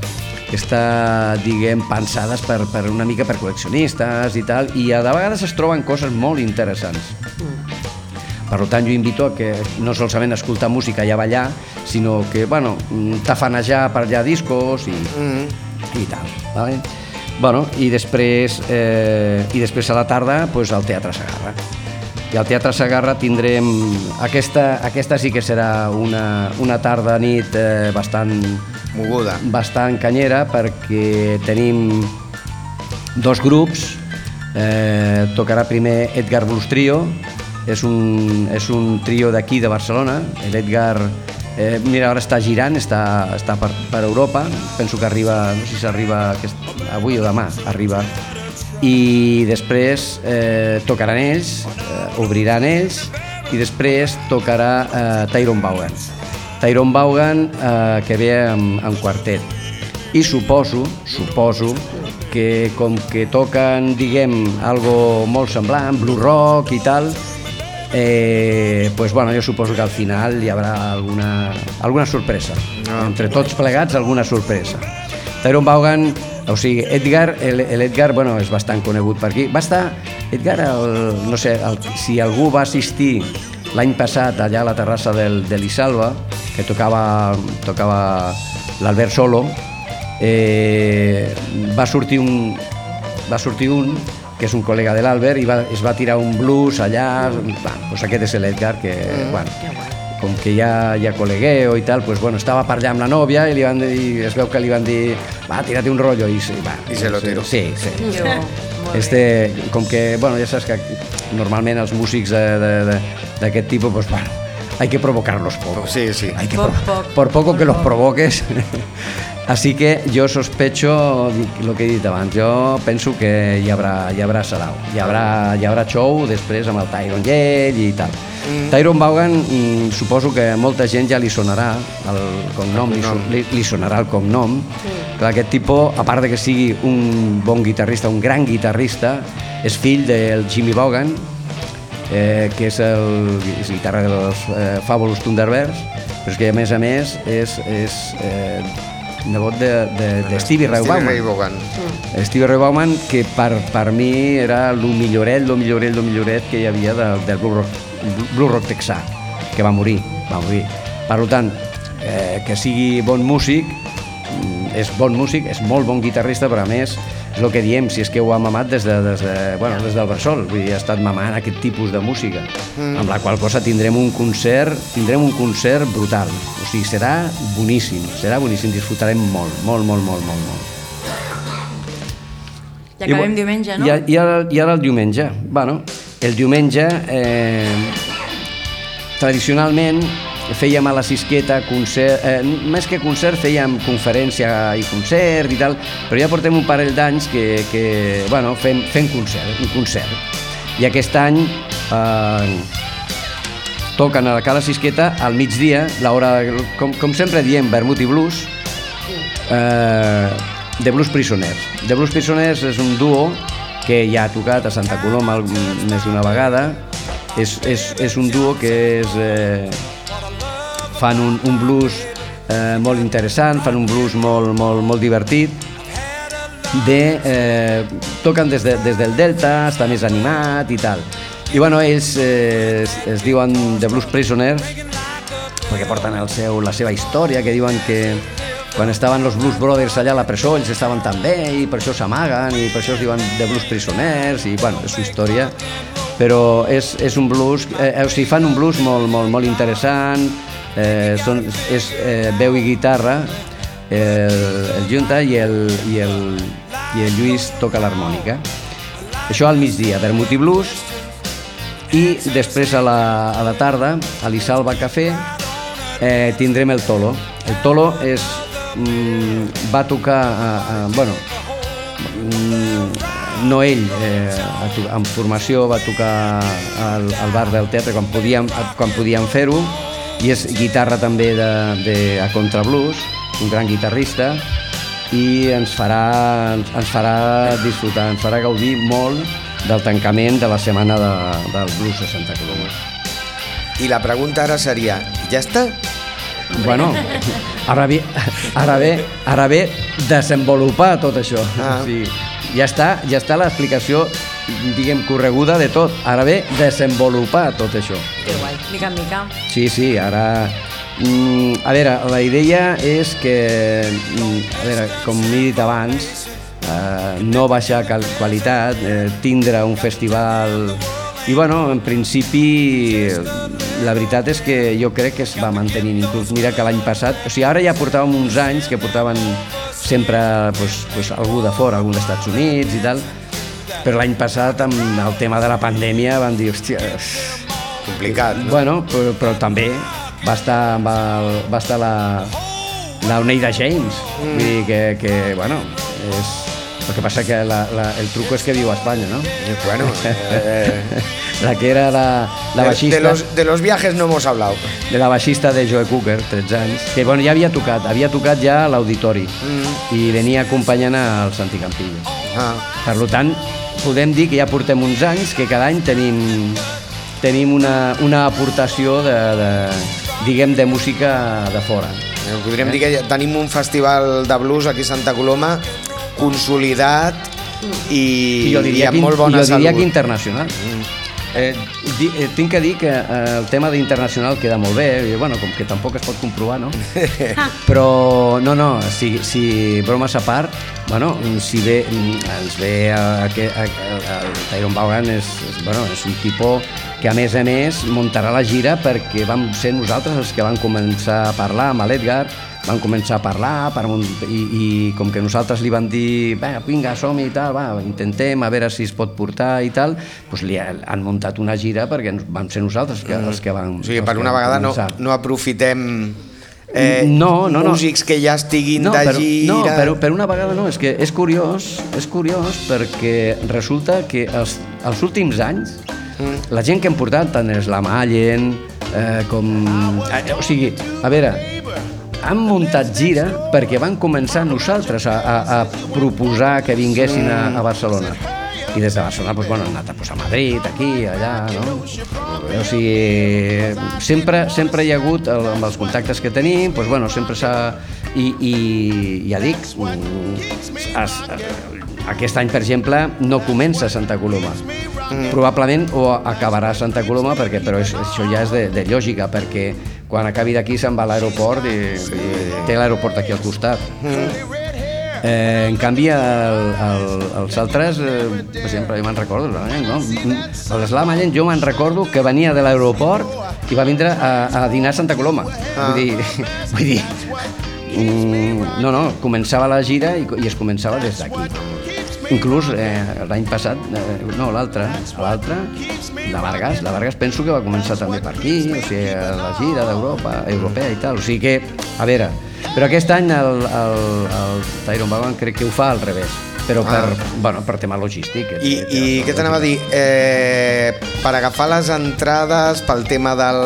està, diguem, pensades per, per una mica per col·leccionistes i tal, i a de vegades es troben coses molt interessants. Per tant, jo invito a que no solament escoltar música i a ballar, sinó que, bueno, mm, tafanejar per allà discos i, i tal. Vale? Bueno, i després, eh, i després a la tarda pues, al Teatre Sagarra. I al Teatre Sagarra tindrem... Aquesta, aquesta sí que serà una, una tarda nit eh, bastant, Moguda. bastant canyera perquè tenim dos grups. Eh, tocarà primer Edgar Blues Trio, és un, és un trio d'aquí de Barcelona. L'Edgar, eh, mira, ara està girant, està, està per, per Europa, penso que arriba, no sé si arriba aquest, avui o demà, arriba. I després eh, tocaran ells, eh, obriran ells, i després tocarà eh, Tyrone Vaughan. Tyrone Vaughan eh, que ve amb, amb quartet. I suposo, suposo, que com que toquen, diguem, algo molt semblant, blue rock i tal, eh, pues bueno, jo suposo que al final hi haurà alguna, alguna sorpresa. Entre tots plegats, alguna sorpresa. Tyrone Vaughan, o sigui, Edgar, el- l'Edgar, bueno, és bastant conegut per aquí. Va estar, Edgar, el, no sé, el, si algú va assistir l'any passat allà a la terrassa del, de l'Isalva, que tocava, tocava l'Albert Solo, eh, va sortir un, va sortir un que és un col·lega de l'Albert i va, es va tirar un blues allà, bueno, pues aquest és l'Edgar que, bueno, com que ja hi ha col·legueo i tal, pues bueno, estava per allà amb la nòvia i li van dir, es veu que li van dir va, tira't un rotllo i, sí, va, I se lo tiró. Sí, sí. Bé. Este, com que, bueno, ja saps que normalment els músics de- de- de- d'aquest tipus, pues, bueno, hay que provocarlos poco. Sí, sí. Hay que Poc, pro- poc, por poco por que los provoques. Así que jo sospecho el que he dit abans, jo penso que hi haurà, hi haurà sarau, hi haurà, hi haurà show després amb el Tyron Yell i tal. Mm. Tyron Vaughan mm, suposo que a molta gent ja li sonarà el cognom, li, son- li, li sonarà el cognom. Clar, aquest tipus, a part de que sigui un bon guitarrista, un gran guitarrista, és fill del Jimmy Vaughan, eh, que és el és guitarra dels eh, Fabulous Thunderbirds, però és que a més a més és, és eh, nebot de, de, de Stevie Ray Stevie Ray Vaughan. Vaughan. Stevie Ray Vaughan, que per, per mi era el milloret, el milloret, el milloret que hi havia de, del blue rock, blue rock texà, que va morir, va morir. Per tant, eh, que sigui bon músic, mm, és bon músic, és molt bon guitarrista, però a més és el que diem, si és que ho ha mamat des, de, des, de, bueno, des del bressol, vull dir, ha estat mamant aquest tipus de música, mm. amb la qual cosa tindrem un concert, tindrem un concert brutal, o sigui, serà boníssim, serà boníssim, disfrutarem molt, molt, molt, molt, molt, molt. I acabem bu- diumenge, no? I, i, ara, I ara el diumenge. Bueno, el diumenge, eh, tradicionalment, fèiem a la Sisqueta concert, eh, més que concert fèiem conferència i concert i tal, però ja portem un parell d'anys que, que bueno, fem, fem concert, un concert. I aquest any eh, toquen a la Cala Sisqueta al migdia, l'hora, com, com sempre diem, vermut i blues, eh, de Blues Prisoners. De Blues Prisoners és un duo que ja ha tocat a Santa Coloma més d'una vegada. És, és, és un duo que és, eh, fan un, un blues eh, molt interessant, fan un blues molt, molt, molt divertit, de, eh, toquen des, de, des del Delta, està més animat i tal. I bueno, ells eh, es, es diuen The Blues Prisoners perquè porten el seu, la seva història, que diuen que quan estaven els Blues Brothers allà a la presó, ells estaven tan bé i per això s'amaguen i per això es diuen The Blues Prisoners i bueno, és su història però és, és un blues, eh, o sigui, fan un blues molt, molt, molt interessant, eh, són, és eh, veu i guitarra, el, el Junta i el, i, el, i el Lluís toca l'harmònica. Això al migdia, vermut i blues, i després a la, a la tarda, a l'Isalva Cafè, eh, tindrem el Tolo. El Tolo és, mm, va tocar, a, a, bueno, mm, no ell, eh, a en formació va tocar al, al bar del teatre quan podíem, quan podíem fer-ho, i és guitarra també de, de, a contrablues, un gran guitarrista, i ens farà, ens, ens farà disfrutar, ens farà gaudir molt del tancament de la setmana de, del blues de Santa Coloma. I la pregunta ara seria, ja està? Bueno, ara ve, ara ve, ara ve desenvolupar tot això. Ah. O sigui, ja està, ja està l'explicació, diguem, correguda de tot. Ara ve desenvolupar tot això. Que guai, mica en mica. Sí, sí, ara... Mm, a veure, la idea és que, mm, a veure, com he dit abans, eh, no baixar cal qualitat, eh, tindre un festival... I bueno, en principi, la veritat és que jo crec que es va mantenint. Inclús mira que l'any passat, o sigui, ara ja portàvem uns anys que portaven sempre pues, pues, algú de fora, algun dels Estats Units i tal, però l'any passat amb el tema de la pandèmia van dir, hòstia, Complicat, no? Bueno, però, però també va estar, amb el, va estar la, la Oneida James. Mm. Vull dir que, que, bueno, és... El que passa que la, la, el truco és que viu a Espanya, no? Bueno, eh, La que era la, la de, baixista... de los, de los viajes no hemos hablado. de la baixista de Joe Cooker, 13 anys, que bueno, ja havia tocat, havia tocat ja a l'auditori Mm. i venia acompanyant al Santi Campillo. Ah, Per tant, podem dir que ja portem uns anys que cada any tenim, tenim una, una aportació de, de, diguem, de música de fora. eh, podríem dir que ja tenim un festival de blues aquí a Santa Coloma consolidat i, I jo diria, i amb que, molt bona jo diria salut. que internacional. Eh, di, eh, tinc que dir que eh, el tema d'internacional queda molt bé, i, bueno, com que tampoc es pot comprovar, no? Però, no, no, si, si bromes a part, bueno, si bé, ens ve a, a, a, a, el Tyron Vaughan és, és, bueno, és un tipus que a més a més muntarà la gira perquè vam ser nosaltres els que vam començar a parlar amb l'Edgar van començar a parlar per un, i, i com que nosaltres li van dir "Va, vinga, som i tal, va, intentem a veure si es pot portar i tal, doncs li ha- han muntat una gira perquè vam ser nosaltres que, els que van O sigui, per una vegada no, no aprofitem eh, No, no, no. músics que ja estiguin no, de per, gira... no, per, per una vegada no, és que és curiós, és curiós perquè resulta que els, els últims anys mm. la gent que hem portat, tant és la Mallen, eh, com... Eh, o sigui, a veure, han muntat gira perquè van començar nosaltres a, a, a proposar que vinguessin a, a Barcelona. I des de Barcelona doncs, bueno, han anat pues, a Madrid, aquí, allà, no? O sigui, sempre, sempre hi ha hagut, el, amb els contactes que tenim, doncs, bueno, sempre s'ha... I, I ja dic, mm, es, aquest any, per exemple, no comença Santa Coloma. Mm. Probablement o acabarà Santa Coloma, perquè, però és, això ja és de, de lògica, perquè quan acabi d'aquí se'n va a l'aeroport i, i té l'aeroport aquí al costat. Mm. Eh, en canvi, el, el, els altres, eh, per exemple, jo me'n recordo, no? l'Eslam Allen jo me'n recordo que venia de l'aeroport i va vindre a, a dinar a Santa Coloma. Ah. Vull dir, vull dir mm, no, no, començava la gira i, i es començava des d'aquí. Inclús eh, l'any passat, eh, no, l'altre, l'altre, la Vargas, la Vargas penso que va començar també per aquí, o sigui, la gira d'Europa, europea i tal, o sigui que, a veure, però aquest any el, el, el Tyron Vaughan crec que ho fa al revés, però per, Ah. bueno, per tema logístic. I, i què t'anava a dir? Eh, per agafar les entrades pel tema del,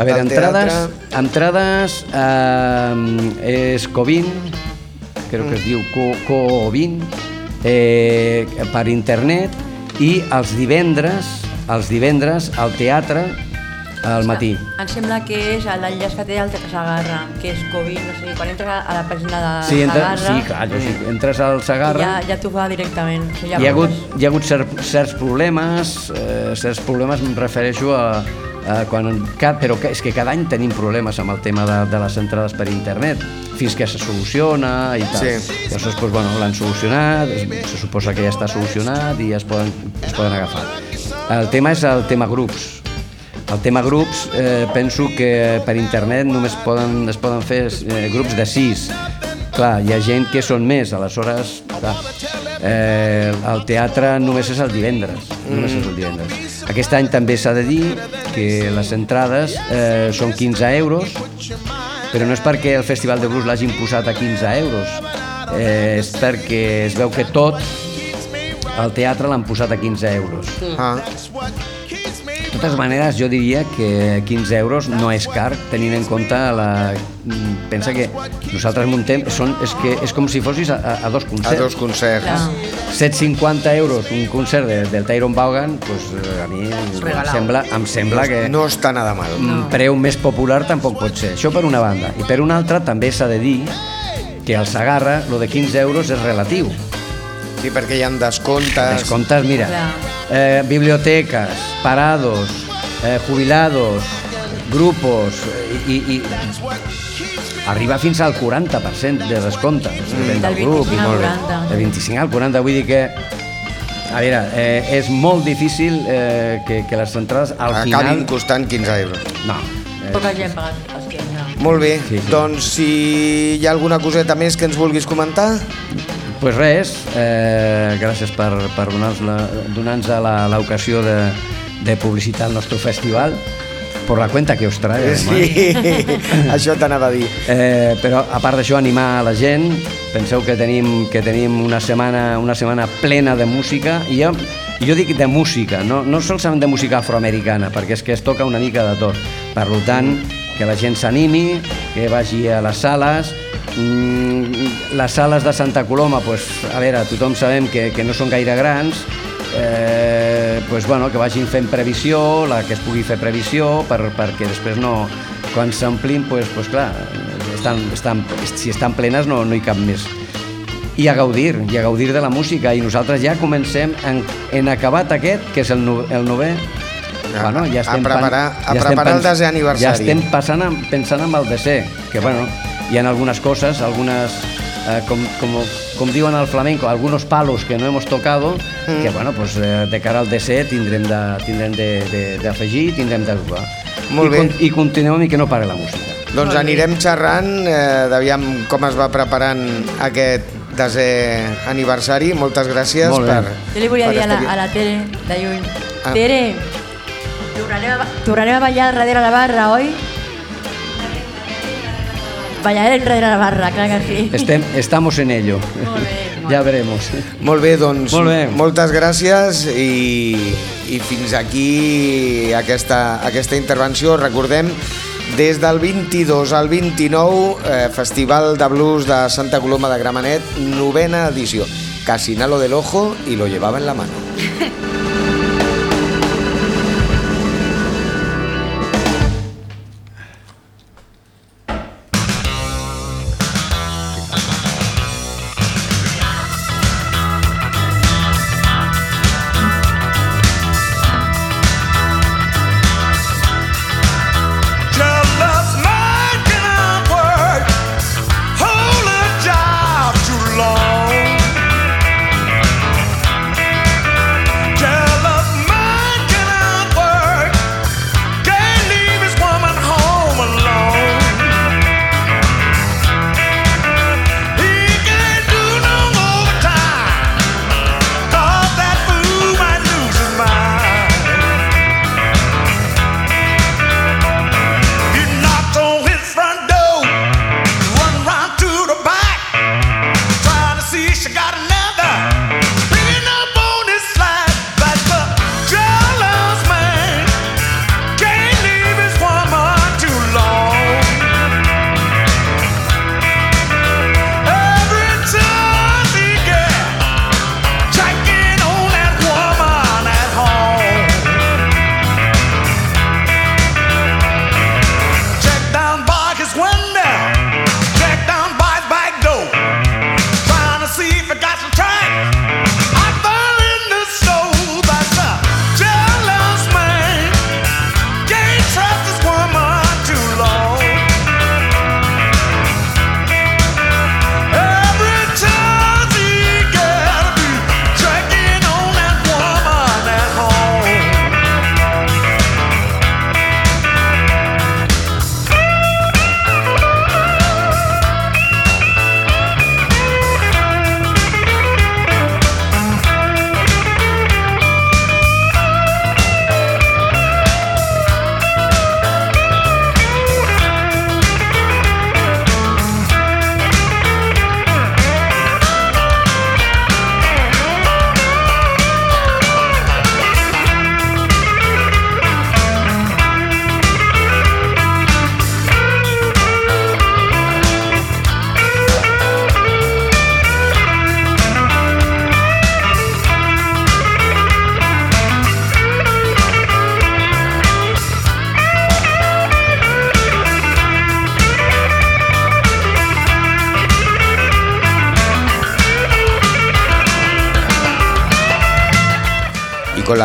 A veure, del entrades, teatre... entrades eh, és Covin, crec que es diu Co- Covin, eh, per internet i els divendres, els divendres al teatre al matí. Em sembla que és l'enllaç que té el Teatre Sagarra, que és Covid, no sé, quan entres a la pàgina de Sí, entra, Sagarra, sí, clar, sí, entres al Sagarra, ja, ja t'ho fa directament. O sigui, ja hi ha hagut, hi ha hagut cer, certs problemes, eh, certs problemes em refereixo a, a quan, però és que cada any tenim problemes amb el tema de, de les entrades per internet, fins que se soluciona i tal. Sí. Llavors, doncs, bueno, l'han solucionat, se suposa que ja està solucionat i ja es poden, es poden agafar. El tema és el tema grups. El tema grups, eh, penso que per internet només poden, es poden fer eh, grups de sis. Clar, hi ha gent que són més, aleshores, clar, eh, el teatre només és el divendres, només és el divendres. Aquest any també s'ha de dir que les entrades eh, són 15 euros, però no és perquè el Festival de Blues l'hagin posat a 15 euros, eh, és perquè es veu que tot el teatre l'han posat a 15 euros. Ah, totes maneres, jo diria que 15 euros no és car, tenint en compte la... Pensa que nosaltres muntem, són, és, que és com si fossis a, a, a dos a concerts. dos concerts. Clar. 750 euros un concert de, del Tyron Vaughan, pues, eh, a mi em sembla, em sembla que No està nada mal. un preu més popular tampoc pot ser. Això per una banda. I per una altra també s'ha de dir que al Sagarra lo de 15 euros és relatiu. Sí, perquè hi ha descomptes. Descomptes, mira, Clar. Eh, bibliotecas, parados, eh, jubilados, grupos, i, i arriba fins al 40% de descompte mm. Del del grup. 25 i al molt bé. 40. Del 25 al 40, vull dir que a veure, eh, és molt difícil eh, que, que les entrades al Acabin final... costant 15 euros. No. Eh, Poca gent paga els 15. Molt bé, Sí, sí. doncs si hi ha alguna coseta més que ens vulguis comentar... pues res, eh, gràcies per, per donar-nos la- l'ocasió de, de publicitar el nostre festival por la cuenta que us trae. Sí, això t'anava a dir. Eh, però a part d'això animar a la gent penseu que tenim, que tenim una, setmana, una setmana plena de música i jo, jo dic de música no, no solament de música afroamericana perquè és que es toca una mica de tot per tant que la gent s'animi que vagi a les sales mm, les sales de Santa Coloma pues, a veure, tothom sabem que, que no són gaire grans eh, pues, bueno, que vagin fent previsió, la que es pugui fer previsió, per, perquè després no, quan s'omplin, pues, pues, clar, estan, estan, si estan plenes no, no hi cap més. I a gaudir, i a gaudir de la música, i nosaltres ja comencem en, en acabat aquest, que és el, no, el novè, A- bueno, ja a estem, preparar- a estem preparar el pens- desè aniversari. Ja estem passant, en- pensant en el desè, que bueno, hi ha algunes coses, algunes, eh, com, com, com diuen al flamenco, algunos palos que no hemos tocado, Mm. que bueno, pues, eh, de cara al desè tindrem de- tindrem de- de- d'afegir, tindrem de jugar. Molt I, bé. con- I continuem i que no pare la música. Doncs anirem xerrant, eh, d'aviam com es va preparant aquest desè aniversari. Moltes gràcies Molt bé. per... Jo li volia dir a la, a la Tere, de lluny. Ah. Tere, tornarem a, tornarem a ballar darrere la barra, oi? Ballarem darrere la barra, clar que sí. Estem, estamos en ello. Molt bé. Ya veremos. Molt bé, doncs Molt bé. moltes gràcies i, i fins aquí aquesta, aquesta intervenció. Recordem, des del 22 al 29, eh, Festival de Blues de Santa Coloma de Gramenet, novena edició. Casinalo del Ojo y lo llevaba en la mano.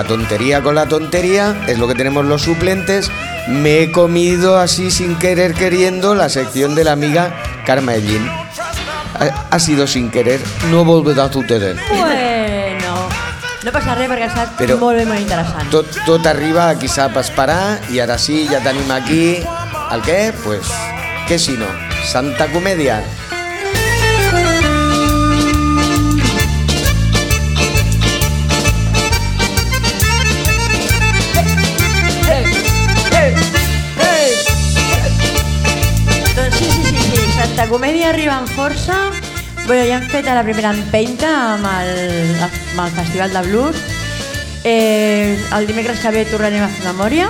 tontería, con la tontería, es lo que tenemos los suplentes. Me he comido así sin querer queriendo la sección de la amiga Karma Ellín. Ha, ha sido sin querer, no volverá a suceder. Bueno, no passa res perquè ha estat Però- molt bé, molt interessant. Tot, tot arriba, aquí sap esperar i ara sí, ja tenim aquí el què? Pues, què si no? Santa Comèdia. Bueno, ja hem fet la primera empenta amb el, amb el Festival de Blues. Eh, el dimecres que ve tornarem a fer memòria,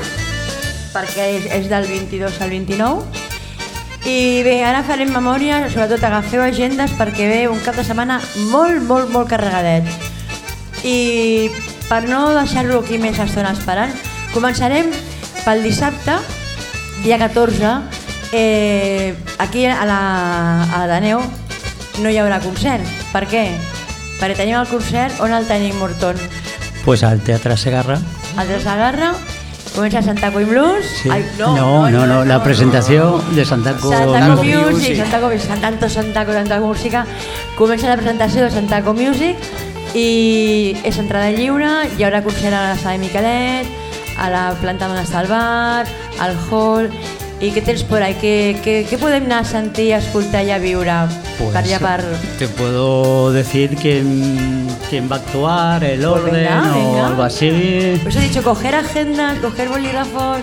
perquè és, és del 22 al 29. I bé, ara farem memòria, sobretot agafeu agendes perquè ve un cap de setmana molt, molt, molt carregadet. I per no deixar-lo aquí més estona esperant, començarem pel dissabte, dia 14, eh, aquí a la, a l'Ateneu no hi haurà concert. Per què? Perquè tenim el concert on el tenim Morton. Pues al Teatre Segarra. El de Sagarra, comença Santaco i Blues. Sí. Ai, no, no, no, la presentació de Santaco, Santaco Music. Music, Santaco Music, Santaco, Santaco, Santaco Música. Comença la presentació de Santaco Music i és entrada lliure, hi haurà concert a la sala de Miquelet, a la planta on està el bar, al hall I què tens por ahí? Què, què, què podem anar a sentir, escoltar i a viure Pues, per allà per... Te puedo decir quién, quién va a actuar, el Pues orden venga, o venga. algo así. Pues he dicho, coger agendas, coger bolígrafos,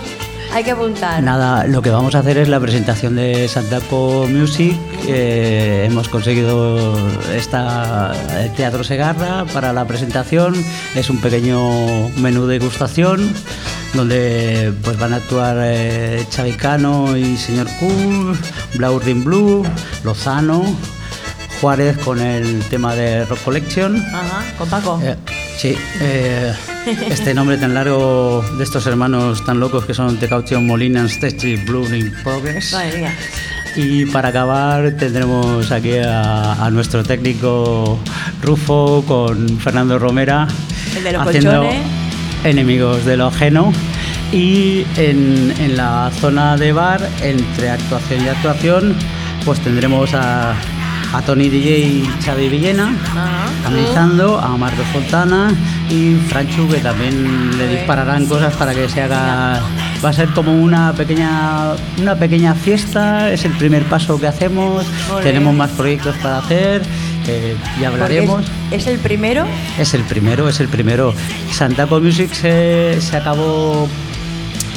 hay que apuntar. Nada, lo que vamos a hacer es la presentación de Santaco Music. Eh, hemos conseguido esta, el Teatro Segarra para la presentación. Es un pequeño menú de degustación donde pues van a actuar eh, Xavi Cano y Señor Cool, Blaurdin Blue, Lozano, Juárez con el tema de Rock Collection. Ajá, con Paco. Eh, sí, eh, este nombre tan largo de estos hermanos tan locos que son The Caution Molina, Stage y Blue in Progress. Madre mía. Y para acabar tendremos aquí a, a nuestro técnico Rufo con Fernando Romera El de los haciendo colchones. Enemigos de lo ajeno. Y en, en la zona de bar, entre actuación y actuación, pues tendremos a, a Tony DJ y Xavi Villena amenizando, a Marcos Fontana y Franchu que también le dispararán cosas para que se haga va a ser como una pequeña una pequeña fiesta es el primer paso que hacemos tenemos más proyectos para hacer Porque hablaremos es, es el primero. es el primero es el primero Santaco Music se, se acabó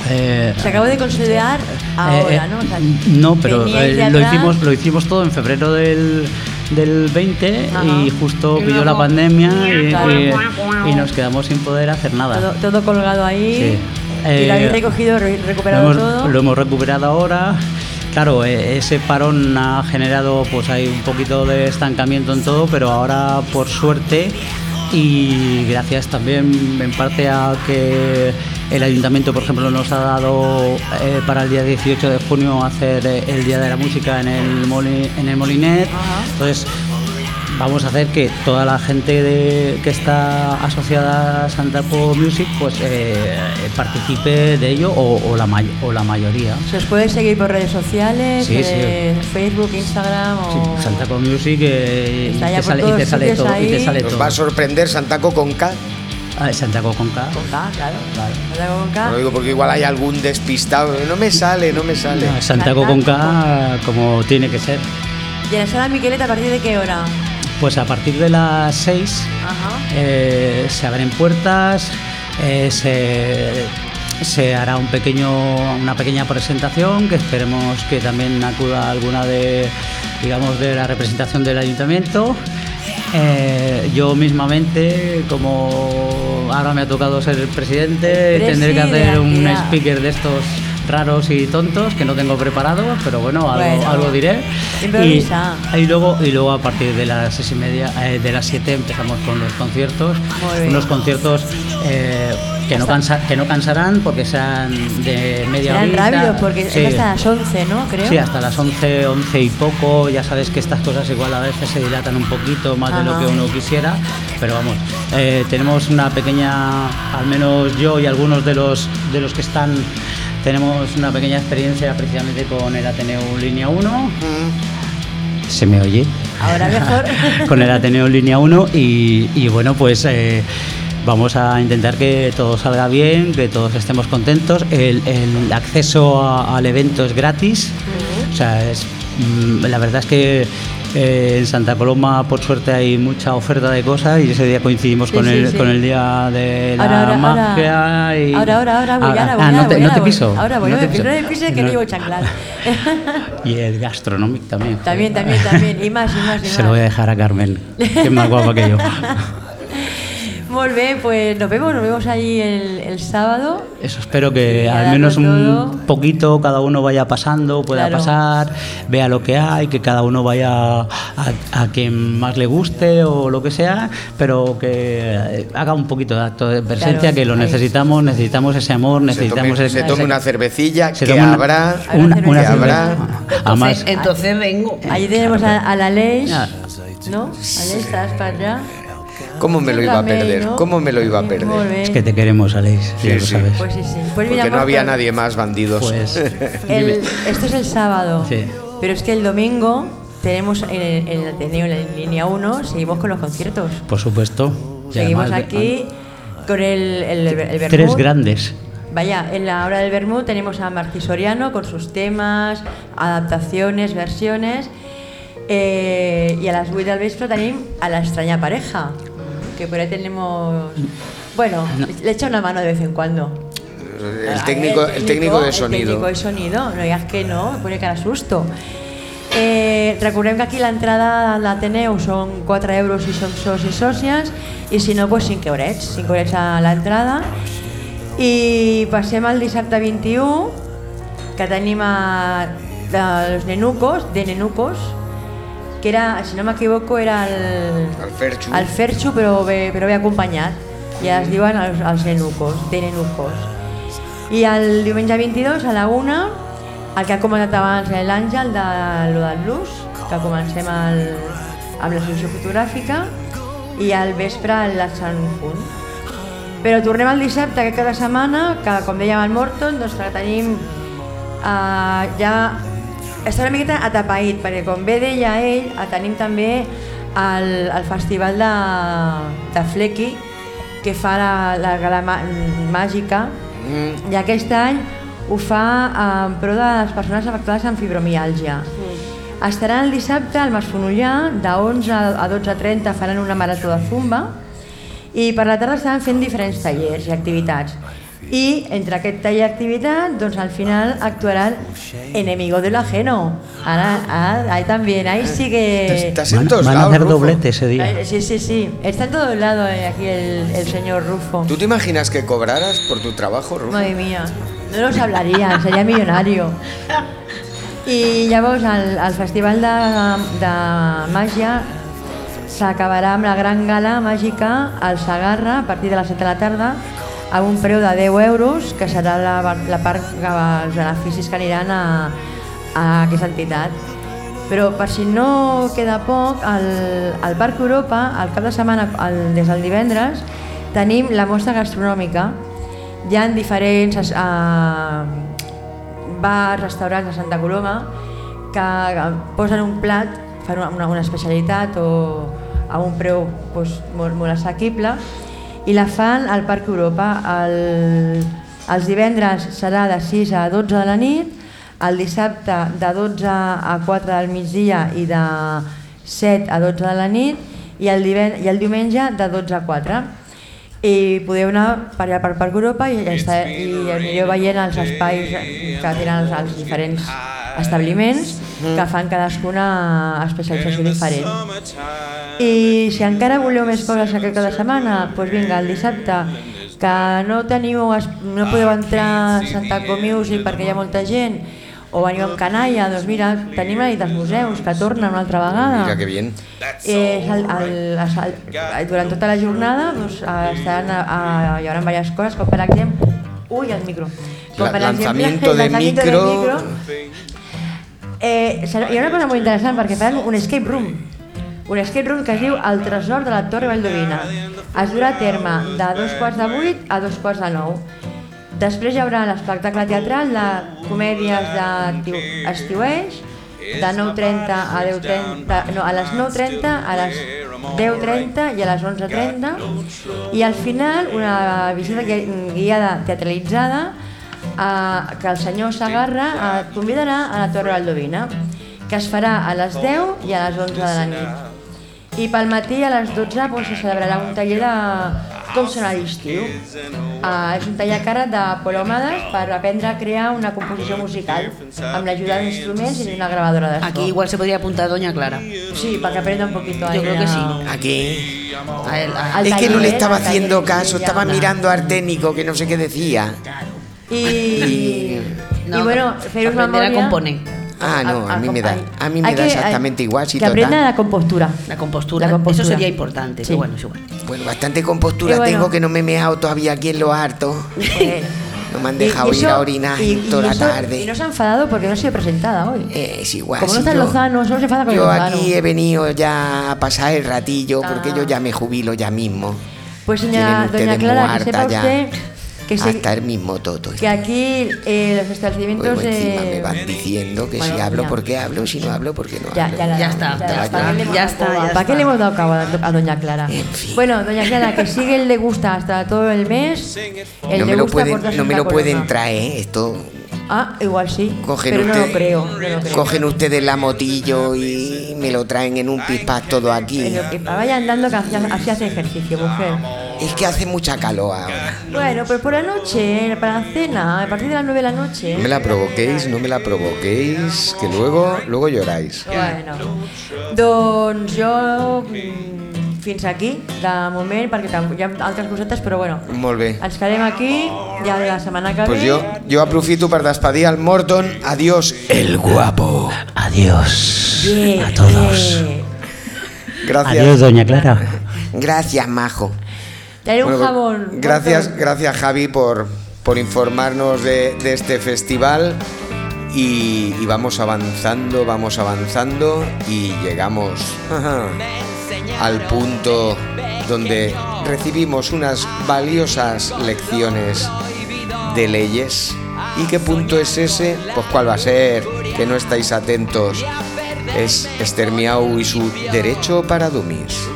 eh, Se acabó de consolidar ahora, eh, eh, ¿no? O sea, no, pero eh, lo hicimos lo hicimos todo en febrero del, del 20 Ajá. y justo pilló la pandemia y, y- y nos quedamos sin poder hacer nada. Todo, todo colgado ahí. Sí. y lo habéis Eh, recogido, re- lo, recuperado hemos, todo. lo hemos recuperado ahora. Claro, eh, ese parón ha generado, pues hay un poquito de estancamiento en todo, pero ahora por suerte y gracias también en parte a que el ayuntamiento, por ejemplo, nos ha dado eh, para el día 18 de junio hacer eh, el Día de la Música en el, Moli- en el Molinet. Entonces, vamos a hacer que toda la gente de- que está asociada a Santa Po Music pues eh, participe de ello o, o la, may- o la mayoría. Se os puede seguir por redes sociales, Sí, eh, Facebook, Instagram Sí, o... Santa Po Music eh, y, te sale, y todos te sale sitios todo. Y te ahí. sale Nos todo. va a sorprender Santaco con K. Ah, Santa Co con K. Con K, claro. Santaco con K. No lo digo porque igual hay algún despistado. No me sale, no me sale. Ah, Santa Co con K como tiene que ser. ¿Y en la sala Miqueleta a partir de qué hora? Pues a partir de las 6 Ajá. Eh, se abren puertas, eh, se, se hará un pequeño, una pequeña presentación que esperemos que también acuda alguna de, digamos, de la representación del ayuntamiento. Eh, yo mismamente, como ahora me ha tocado ser el presidente, tendré que hacer un speaker de estos raros y tontos que no tengo preparado, pero bueno, algo, Bueno, algo diré. Y, y luego y luego a partir de las seis y media, eh, de las siete empezamos con los conciertos, unos conciertos eh, que no cansa, que no cansarán porque sean de media Serán horita. rápidos porque Sí. es hasta las 11, ¿no? Creo. Sí, hasta las 11, 11 y poco. Ya sabes que estas cosas igual a veces se dilatan un poquito más de lo Ajá. que uno quisiera. Pero vamos, eh, tenemos una pequeña, al menos yo y algunos de los, de los que están, tenemos una pequeña experiencia precisamente con el Ateneo Línea 1. ¿Se me oye? Ahora mejor. con el Ateneo Línea 1 y, y bueno, pues eh, vamos a intentar que todo salga bien, que todos estemos contentos. El, el acceso a- al evento es gratis, o sea, es, mm, la verdad es que eh, en Santa Coloma por suerte hay mucha oferta de cosas y ese día coincidimos Sí, con, sí, el, sí. con el día de la Ahora, ahora, magia ahora. y... Ahora, ahora, ahora, voy, ahora, voy, ah, no ahora, te, voy, no te ahora, voy. piso. Ahora voy, no te piso. piso, no me pises que no llevo chanclas. Y el Gastronomic también. también, también, también. Y más, y más, y Se lo voy a más. dejar a Carmen, que es más guapa que yo. Muy bien, pues nos vemos, nos vemos ahí el, el sábado. Eso espero que Y al menos un todo. poquito cada uno vaya pasando, pueda Claro. pasar, vea lo que hay, que cada uno vaya a, a quien más le guste o lo que sea, pero que eh, haga un poquito de acto de presencia, Claro, que lo ahí. necesitamos, necesitamos ese amor, Se necesitamos tome, ese- se tome una cervecilla, se que tome una- habrá. una, una cerveza. cerveza. Habrá. Además, Entonces vengo. Allí tenemos a, a la Ah. ¿no? Allí estás para allá. ¿Cómo me lo iba a perder? ¿Cómo me lo iba a perder? es que te queremos, Aleix, Sí, ya lo sí. sabes. Pues sí, sí. Pues mira, Porque no había nadie más bandidos. Pues, El- esto es el sábado. Sí. Pero es que el domingo tenemos en el, el Ateneo, en la línea 1, seguimos con los conciertos. por supuesto. Y Seguimos además, aquí con el, el, el, el Tres grandes. vaya, en la hora del Bermud tenemos a Martí Soriano con sus temas, adaptaciones, versiones. eh, y a las 8 del vespre tenim a la extraña pareja, que por ahí tenemos... Bueno, le echa una mano de vez en cuando. El técnico, el técnico de El sonido. técnico de sonido, no digas que no, me pone cara susto. Eh, recordem que aquí l'entrada a l'Ateneu són 4 euros si som socis i sòcies i si no, doncs 5 eurets, 5 eurets a l'entrada. I passem al dissabte 21, que tenim a, dels nenucos, de nenucos, que era, si no m'equivoco, era el, El Ferxo. el Ferxo, però ve, però ve acompanyat. I es diuen els, els nenucos, de nenucos. I el diumenge 22 a la una, el que ha comentat abans eh, l'Àngel de lo del blues, que comencem el, amb la sessió fotogràfica, i al vespre el Sant Punt. Però tornem al dissabte, que cada setmana, que com dèiem al Morton, doncs que tenim uh, ja està una miqueta atapeït, perquè com bé deia ell, tenim també el, el festival de, de Flequi, que fa la, la gala màgica, Mm, i aquest any ho fa en pro de les persones afectades amb fibromiàlgia. Estaran el dissabte al Masfonollà, de 11 a 12.30 faran una marató de zumba i per la tarda estaran fent diferents tallers i activitats. I entre aquest taller i activitat, doncs al final actuarà el enemigo del ajeno. Ara, ah, ahí también, ahí sí que... Estás en Van, todos van a lados, hacer Rufo. doblete ese día. Ay, Sí, sí, sí. Está en todos lados eh, aquí el, el señor Rufo. ¿Tú te imaginas que cobraras por tu trabajo, Rufo? Madre mía, no los hablaría, sería millonario. I llavors el, el Festival de, de Màgia s'acabarà amb la gran gala màgica al Sagarra a partir de les 7 de la tarda a un preu de 10 euros, que serà la, la part que els beneficis que aniran a, a aquesta entitat. Però per si no queda poc, al, al Parc Europa, al cap de setmana, el, des del divendres, tenim la mostra gastronòmica. Hi ha diferents eh, bars, restaurants de Santa Coloma que posen un plat, fan una, una especialitat o a un preu doncs, molt, molt assequible i la fan al Parc Europa. El, els divendres serà de 6 a 12 de la nit, el dissabte de 12 a 4 del migdia i de 7 a 12 de la nit i el, diven, i el diumenge de 12 a 4 i podeu anar per allà per Parc Europa i, està, i anireu veient els espais que tenen els, els diferents establiments que fan cadascuna especialització diferent. I si encara voleu més coses aquest cada setmana, doncs vinga, el dissabte, que no teniu, no podeu entrar a Santa Music perquè hi ha molta gent, o veniu amb canalla, doncs mira, tenim la nit dels museus, que torna una altra vegada. Mira que bien. Eh, el, el, el, el, durant tota la jornada doncs, eh, estaran a, a, hi haurà diverses coses, com per exemple... Ui, el micro. Com per exemple, lanzamiento el de micro. Eh, hi ha una cosa molt interessant perquè faran un escape room. Un escape room que es diu El tresor de la Torre Valdovina. Es durà a terme de dos quarts de vuit a dos quarts de nou. Després hi haurà l'espectacle teatral de comèdies d'estiueix, de 9.30 a 10.30, no, a les 9.30, a les 10.30 i a les 11.30 i al final una visita gui- guiada teatralitzada eh, que el senyor Sagarra eh, et convidarà a la Torre Valdovina que es farà a les 10 i a les 11 de la nit. I pel matí a les 12 doncs, se celebrarà un taller de com sona l'estiu. Uh, és un taller a cara de Pol Amades per aprendre a crear una composició musical amb l'ajuda d'instruments i d'una gravadora de so. Aquí igual se podría apuntar Doña Clara. Sí, para que aprenda un poquito. Yo creo que sí. Aquí. A él, a- es que no le estaba haciendo caso, estaba mirando al técnico que no sé qué decía. Y, No, y bueno, para fer aprender a memoria... componer. Ah, no, a mí me da- a mí me da que- exactamente igual, si que total. aprenda la compostura. La compostura. La compostura. Eso sería importante, Sí. pero bueno, igual. Bueno, bastante compostura bueno. tengo que no me he meado todavía aquí en lo harto. Eh, No me han dejado y ir eso- a orinar y- y toda la eso- tarde. Y no se ha enfadado porque no ha sido presentada hoy. Eh, es igual. Como no si está en yo- Lozano, solo se enfada con Yo Lozano. aquí he venido ya a pasar el ratillo porque Ah. yo ya me jubilo ya mismo. Pues doña muy Clara, que harta sepa ya. Que se- Hasta el mismo Toto. Que aquí eh, los establecimientos Luego encima de... me van diciendo que Bueno, si hablo, mira. ¿por qué hablo? Si no hablo, ¿por qué no Ya, hablo? ya, la- Ya está, ya, ya, ¿para qué le hemos ya dado está, ya ¿Para qué está. le hemos dado cabo a, a Doña Clara? En fin. Bueno, Doña Clara, que sigue el le gusta hasta todo el mes. El no le me lo gusta por pueden, no me lo pueden traer, ¿eh? Esto Ah, igual sí. cogen pero no usted- lo creo. no lo creo. cogen ustedes la motillo y me lo traen en un pispás todo aquí. Pero que vaya andando que así hace ejercicio, mujer. Es que hace mucha calor ahora. Bueno, pero por la noche, para la cena, a partir de las 9 de la noche. No me la provoquéis, no me la provoquéis, que luego, luego lloráis. Bueno, doncs jo mm, fins aquí, de moment, perquè tam- hi ha altres cosetes, però bueno, Molt bé. ens quedem aquí, ja la setmana que Pues ve. yo, yo aprofito para despedir al Morton. Adiós, el guapo. Adiós Bien, a todos. bien. Gracias. Adiós, doña Clara. Gracias, majo. Un Bueno, jabón. Gracias, gracias Javi por, por informarnos de, de este festival. Y, y vamos avanzando, vamos avanzando y llegamos al punto donde recibimos unas valiosas lecciones de leyes. ¿Y qué punto es ese? Pues cuál va a ser, que no estáis atentos. Es Esther Miau y su derecho para dummies.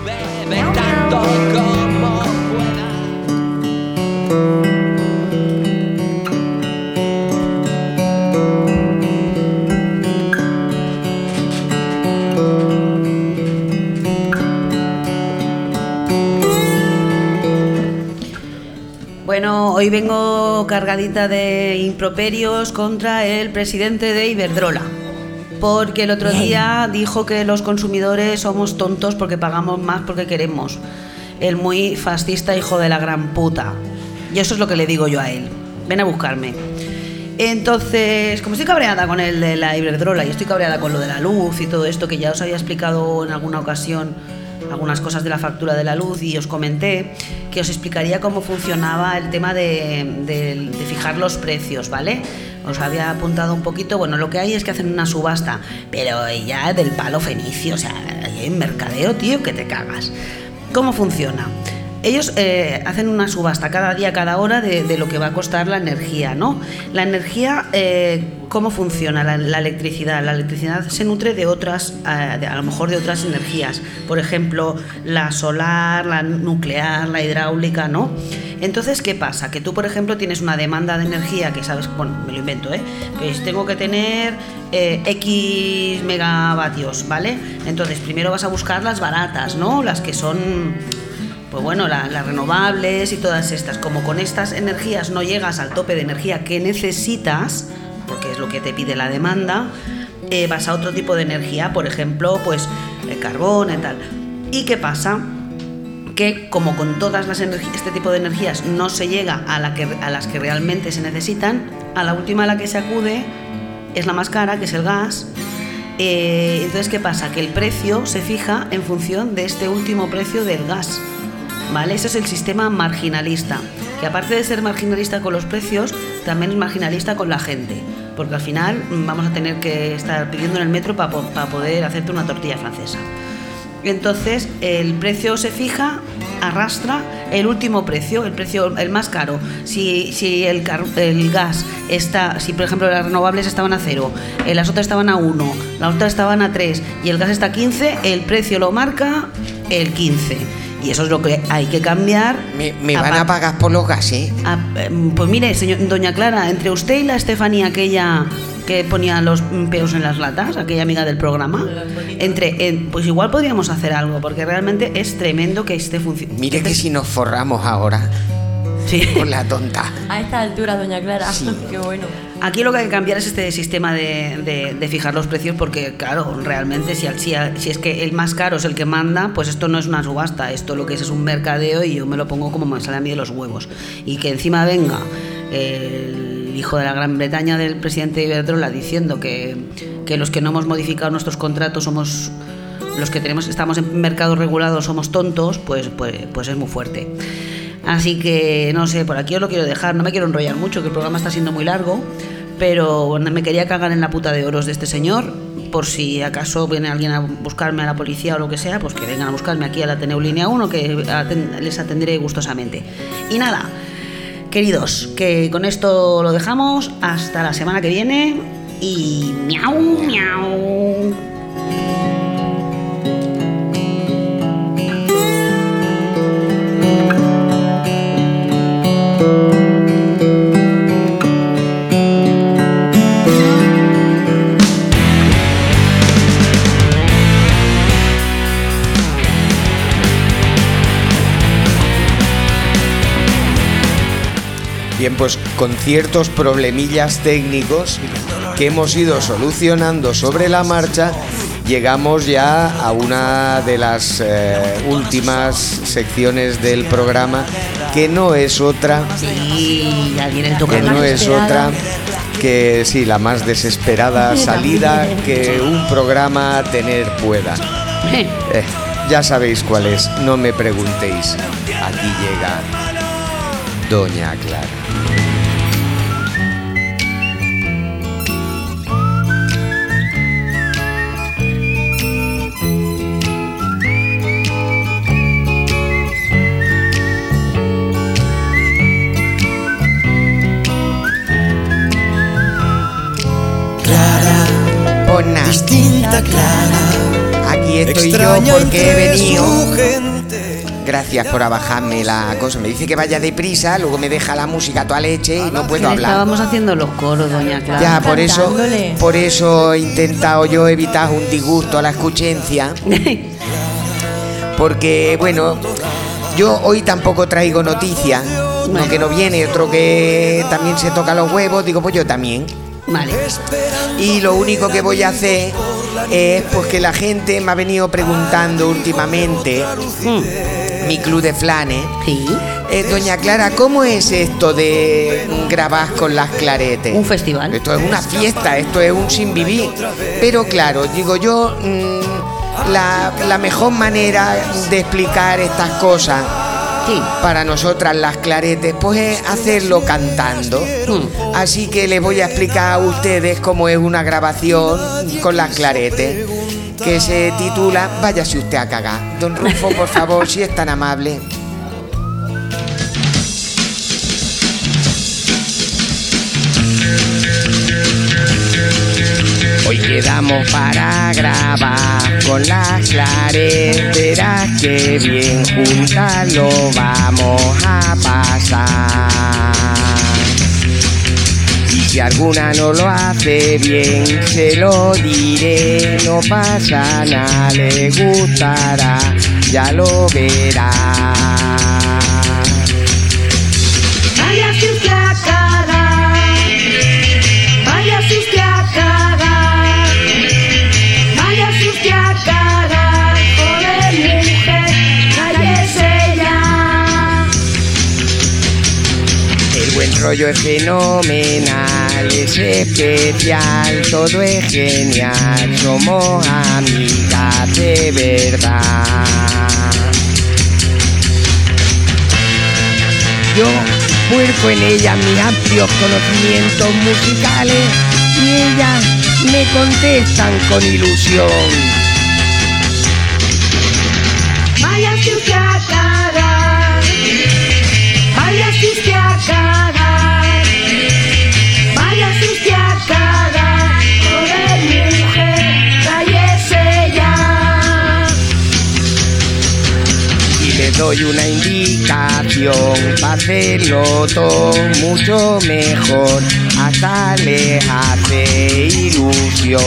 Bueno, hoy vengo cargadita de improperios contra el presidente de Iberdrola. Porque el otro día dijo que los consumidores somos tontos porque pagamos más porque queremos. El muy fascista hijo de la gran puta. Y eso es lo que le digo yo a él. Ven a buscarme. Entonces, como estoy cabreada con el de la Iberdrola y estoy cabreada con lo de la luz y todo esto que ya os había explicado en alguna ocasión, algunas cosas de la factura de la luz y os comenté que os explicaría cómo funcionaba el tema de, fijar los precios, ¿vale? Os había apuntado un poquito, bueno, lo que hay es que hacen una subasta, pero ya del palo fenicio, o sea, hay mercadeo, tío, que te cagas. ¿Cómo funciona? Ellos eh, hacen una subasta cada día, cada hora de, lo que va a costar la energía, ¿no? La energía, eh, ¿cómo funciona la, electricidad? La electricidad se nutre de otras, eh, a lo mejor de otras energías, por ejemplo, la solar, la nuclear, la hidráulica, ¿no? Entonces, ¿qué pasa? Que tú, por ejemplo, tienes una demanda de energía que sabes, bueno, me lo invento, ¿eh? Pues tengo que tener X megavatios, ¿vale? Entonces, primero vas a buscar las baratas, ¿no? Las que son pues bueno, la- las renovables y todas estas. Como con estas energías no llegas al tope de energía que necesitas, porque es lo que te pide la demanda, eh, vas a otro tipo de energía, por ejemplo, pues el carbón y tal. ¿Y qué pasa? que como con todas las este tipo de energías no se llega a las que realmente se necesitan, a la última a la que se acude es la más cara, que es el gas. Eh, entonces, ¿qué pasa? Que el precio se fija en función de este último precio del gas. ¿Vale? Ese es el sistema marginalista, que aparte de ser marginalista con los precios, también es marginalista con la gente, porque al final mm, vamos a tener que estar pidiendo en el metro para poder hacerte una tortilla francesa. Entonces, el precio se fija, arrastra el último precio, el precio el más caro. Si, si el, gas está, si por ejemplo las renovables estaban a cero, eh, las otras estaban a 1, las otras estaban a 3 y el gas está a 15, el precio lo marca el 15. Y eso es lo que hay que cambiar. Me, me van a pagar por los gases. Em, pues mire, señor, doña Clara, entre usted y la Estefanía, aquella que ponía los peos en las latas, aquella amiga del programa, entre, en- pues igual podríamos hacer algo, porque realmente es tremendo que esté funcionando. Mire que si nos forramos ahora Sí. con la tonta. A esta altura, doña Clara. Qué bueno. Aquí lo que hay que cambiar es este sistema de, de- de fijar los precios porque, claro, realmente si, si, si es que el más caro es el que manda, pues esto no es una subasta, esto lo que es es un mercadeo y yo me lo pongo como me sale a mí de los huevos. Y que encima venga el hijo de la Gran Bretaña del presidente de Iberdrola diciendo que, que los que no hemos modificado nuestros contratos somos los que tenemos estamos en mercados regulados somos tontos, pues, pues, pues es muy fuerte. Así que no sé, por aquí os lo quiero dejar, no me quiero enrollar mucho, que el programa está siendo muy largo, pero me quería cagar en la puta de oros de este señor, por si acaso viene alguien a buscarme a la policía o lo que sea, pues que vengan a buscarme aquí a la Ateneu Línea 1, que les atenderé gustosamente. Y nada, queridos, que con esto lo dejamos hasta la semana que viene y miau, miau. Bien, pues con ciertos problemillas técnicos que hemos ido solucionando sobre la marcha, llegamos ya a una de las eh, últimas secciones del programa, que no es otra, Sí, ya viene el que no es otra que sí, la más desesperada salida que un programa tener pueda. Eh, ya sabéis cuál es, no me preguntéis. Aquí llega Doña Clara. Clara. aquí estoy yo extraña porque he venido. Gracias por abajarme la cosa. Me dice que vaya deprisa, luego me deja la música a toda leche y no puedo hablar. estábamos haciendo los coros, doña Clara. Ya, por eso, Cantándole. por eso he intentado yo evitar un disgusto a la escuchencia. Porque, bueno, yo hoy tampoco traigo noticias. Uno que no viene, otro que también se toca los huevos, digo, pues yo también. Vale. Y lo único que voy a hacer es pues que la gente me ha venido preguntando últimamente, Mm, mi club de flanes, Sí. eh, doña Clara, ¿cómo es esto de grabar con las claretes? Un festival. Esto es una fiesta, esto es un sin vivir. Pero claro, digo yo, mm, la, la mejor manera de explicar estas cosas Sí. para nosotras las claretes, pues es hacerlo cantando. Mm. Así que les voy a explicar a ustedes cómo es una grabación con las claretes, que se titula Váyase usted a cagar. Don Rufo, por favor, si es tan amable. Quedamos para grabar con las claretes, verás que bien juntas lo vamos a pasar. Y si alguna no lo hace bien, se lo diré, no pasa nada, le gustará, ya lo verá. Rollo es fenomenal, es especial, todo es genial, somos amigas de verdad. Yo vuelco en ella mis amplios conocimientos musicales y ellas me contestan con ilusión. Váyase usted a cagar. Váyase usted a cagar. Doy una indicación hacerlo todo mucho mejor, hasta le hace ilusión.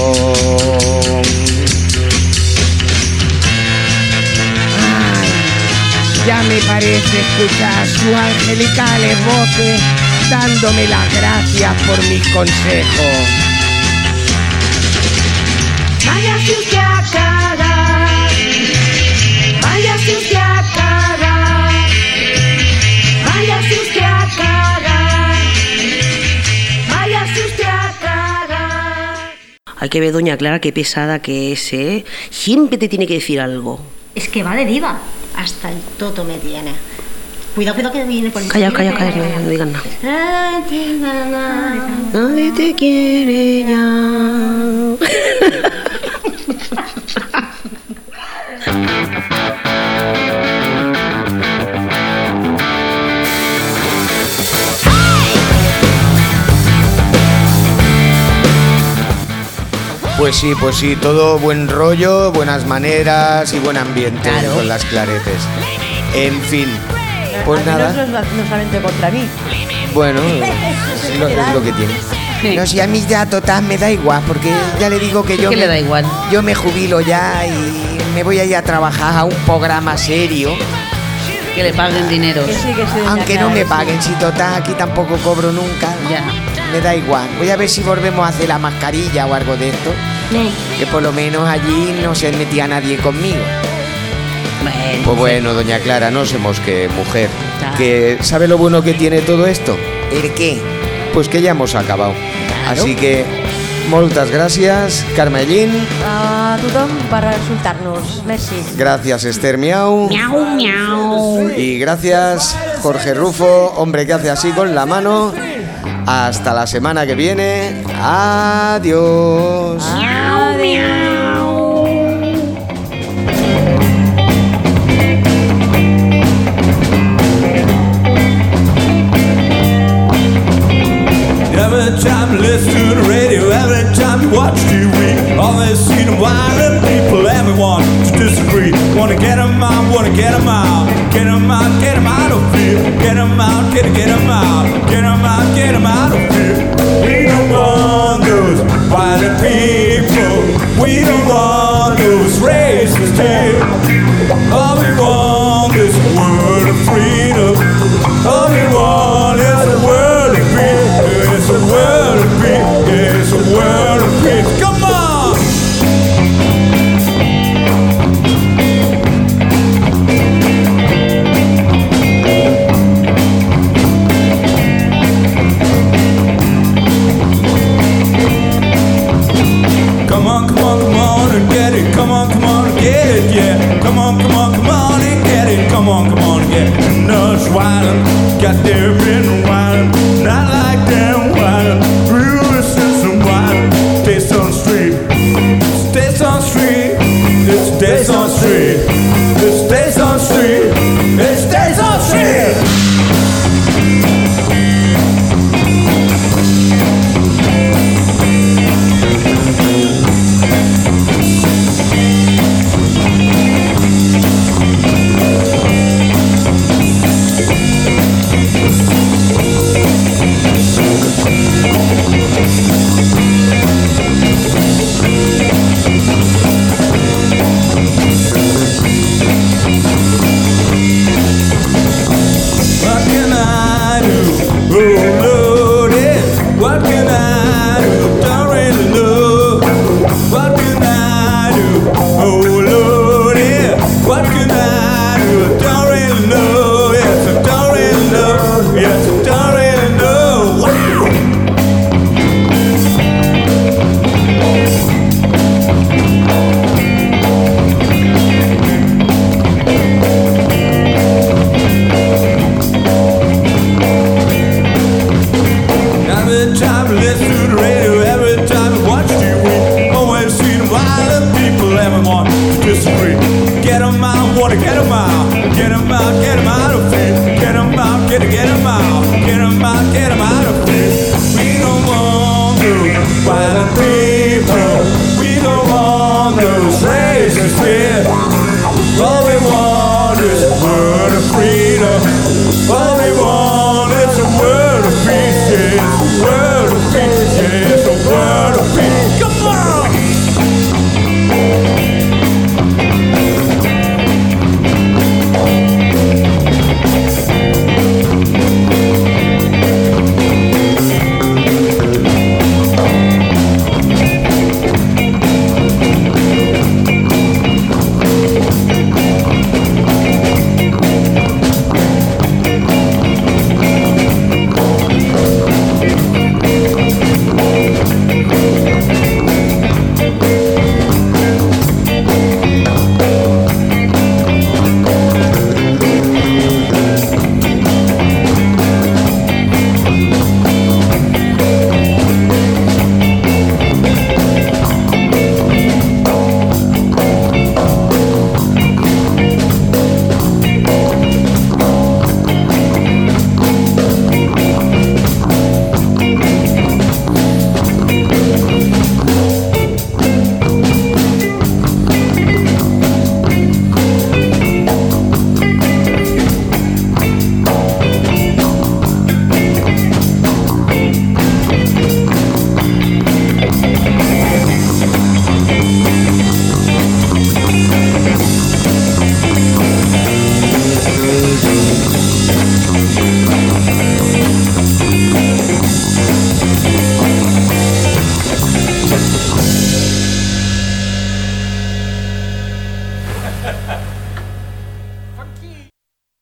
Ay, ya me parece escuchar sus angelicales voces dándome las gracias por mis consejos. Váyase Hay que ver, doña Clara, qué pesada que es, ¿eh? Siempre te tiene que decir algo. Es que va de diva. Hasta el toto me tiene. Cuidado, cuidado que viene por el Calla, calla, calla, no, no digan nada. Nadie te quiere ya. Pues sí, pues sí, todo buen rollo, buenas maneras y buen ambiente Claro. con las claretes. En fin, pues Al menos nada, No, solamente contra mí. bueno, es lo, es lo que tiene. Sí. No, si a mí ya total me da igual, porque ya le digo que yo ¿Qué me, le da igual? yo me jubilo ya y me voy a ir a trabajar a un programa serio, Que le paguen dinero. Que sí, que sí. doña aunque no me paguen, si total aquí tampoco cobro nunca. Ya. Me da igual. Voy a ver si volvemos a hacer la mascarilla o algo de esto. Que por lo menos allí no se metía nadie conmigo. Bueno, Pues bueno, doña Clara, no se mosque, mujer. Claro. Que ¿Sabe lo bueno que tiene todo esto? ¿El qué? Pues que ya hemos acabado. Claro. Así que, moltes gràcies, Carmelín. A tothom per. Merci. Gracias, Esther Miau. Miau, miau. Y gracias, Jorge Rufo, hombre que hace así con la mano. Hasta la semana que viene. Adiós. Every time you listen to the radio, every time you watch TV, always see the violent people, everyone to disagree. Wanna get 'em out, wanna get 'em out, get 'em out, get 'em out of fear, get 'em out, get, get 'em out, get 'em out, get 'em out of fear. We don't want those violent people, we don't want those racist here. got there. do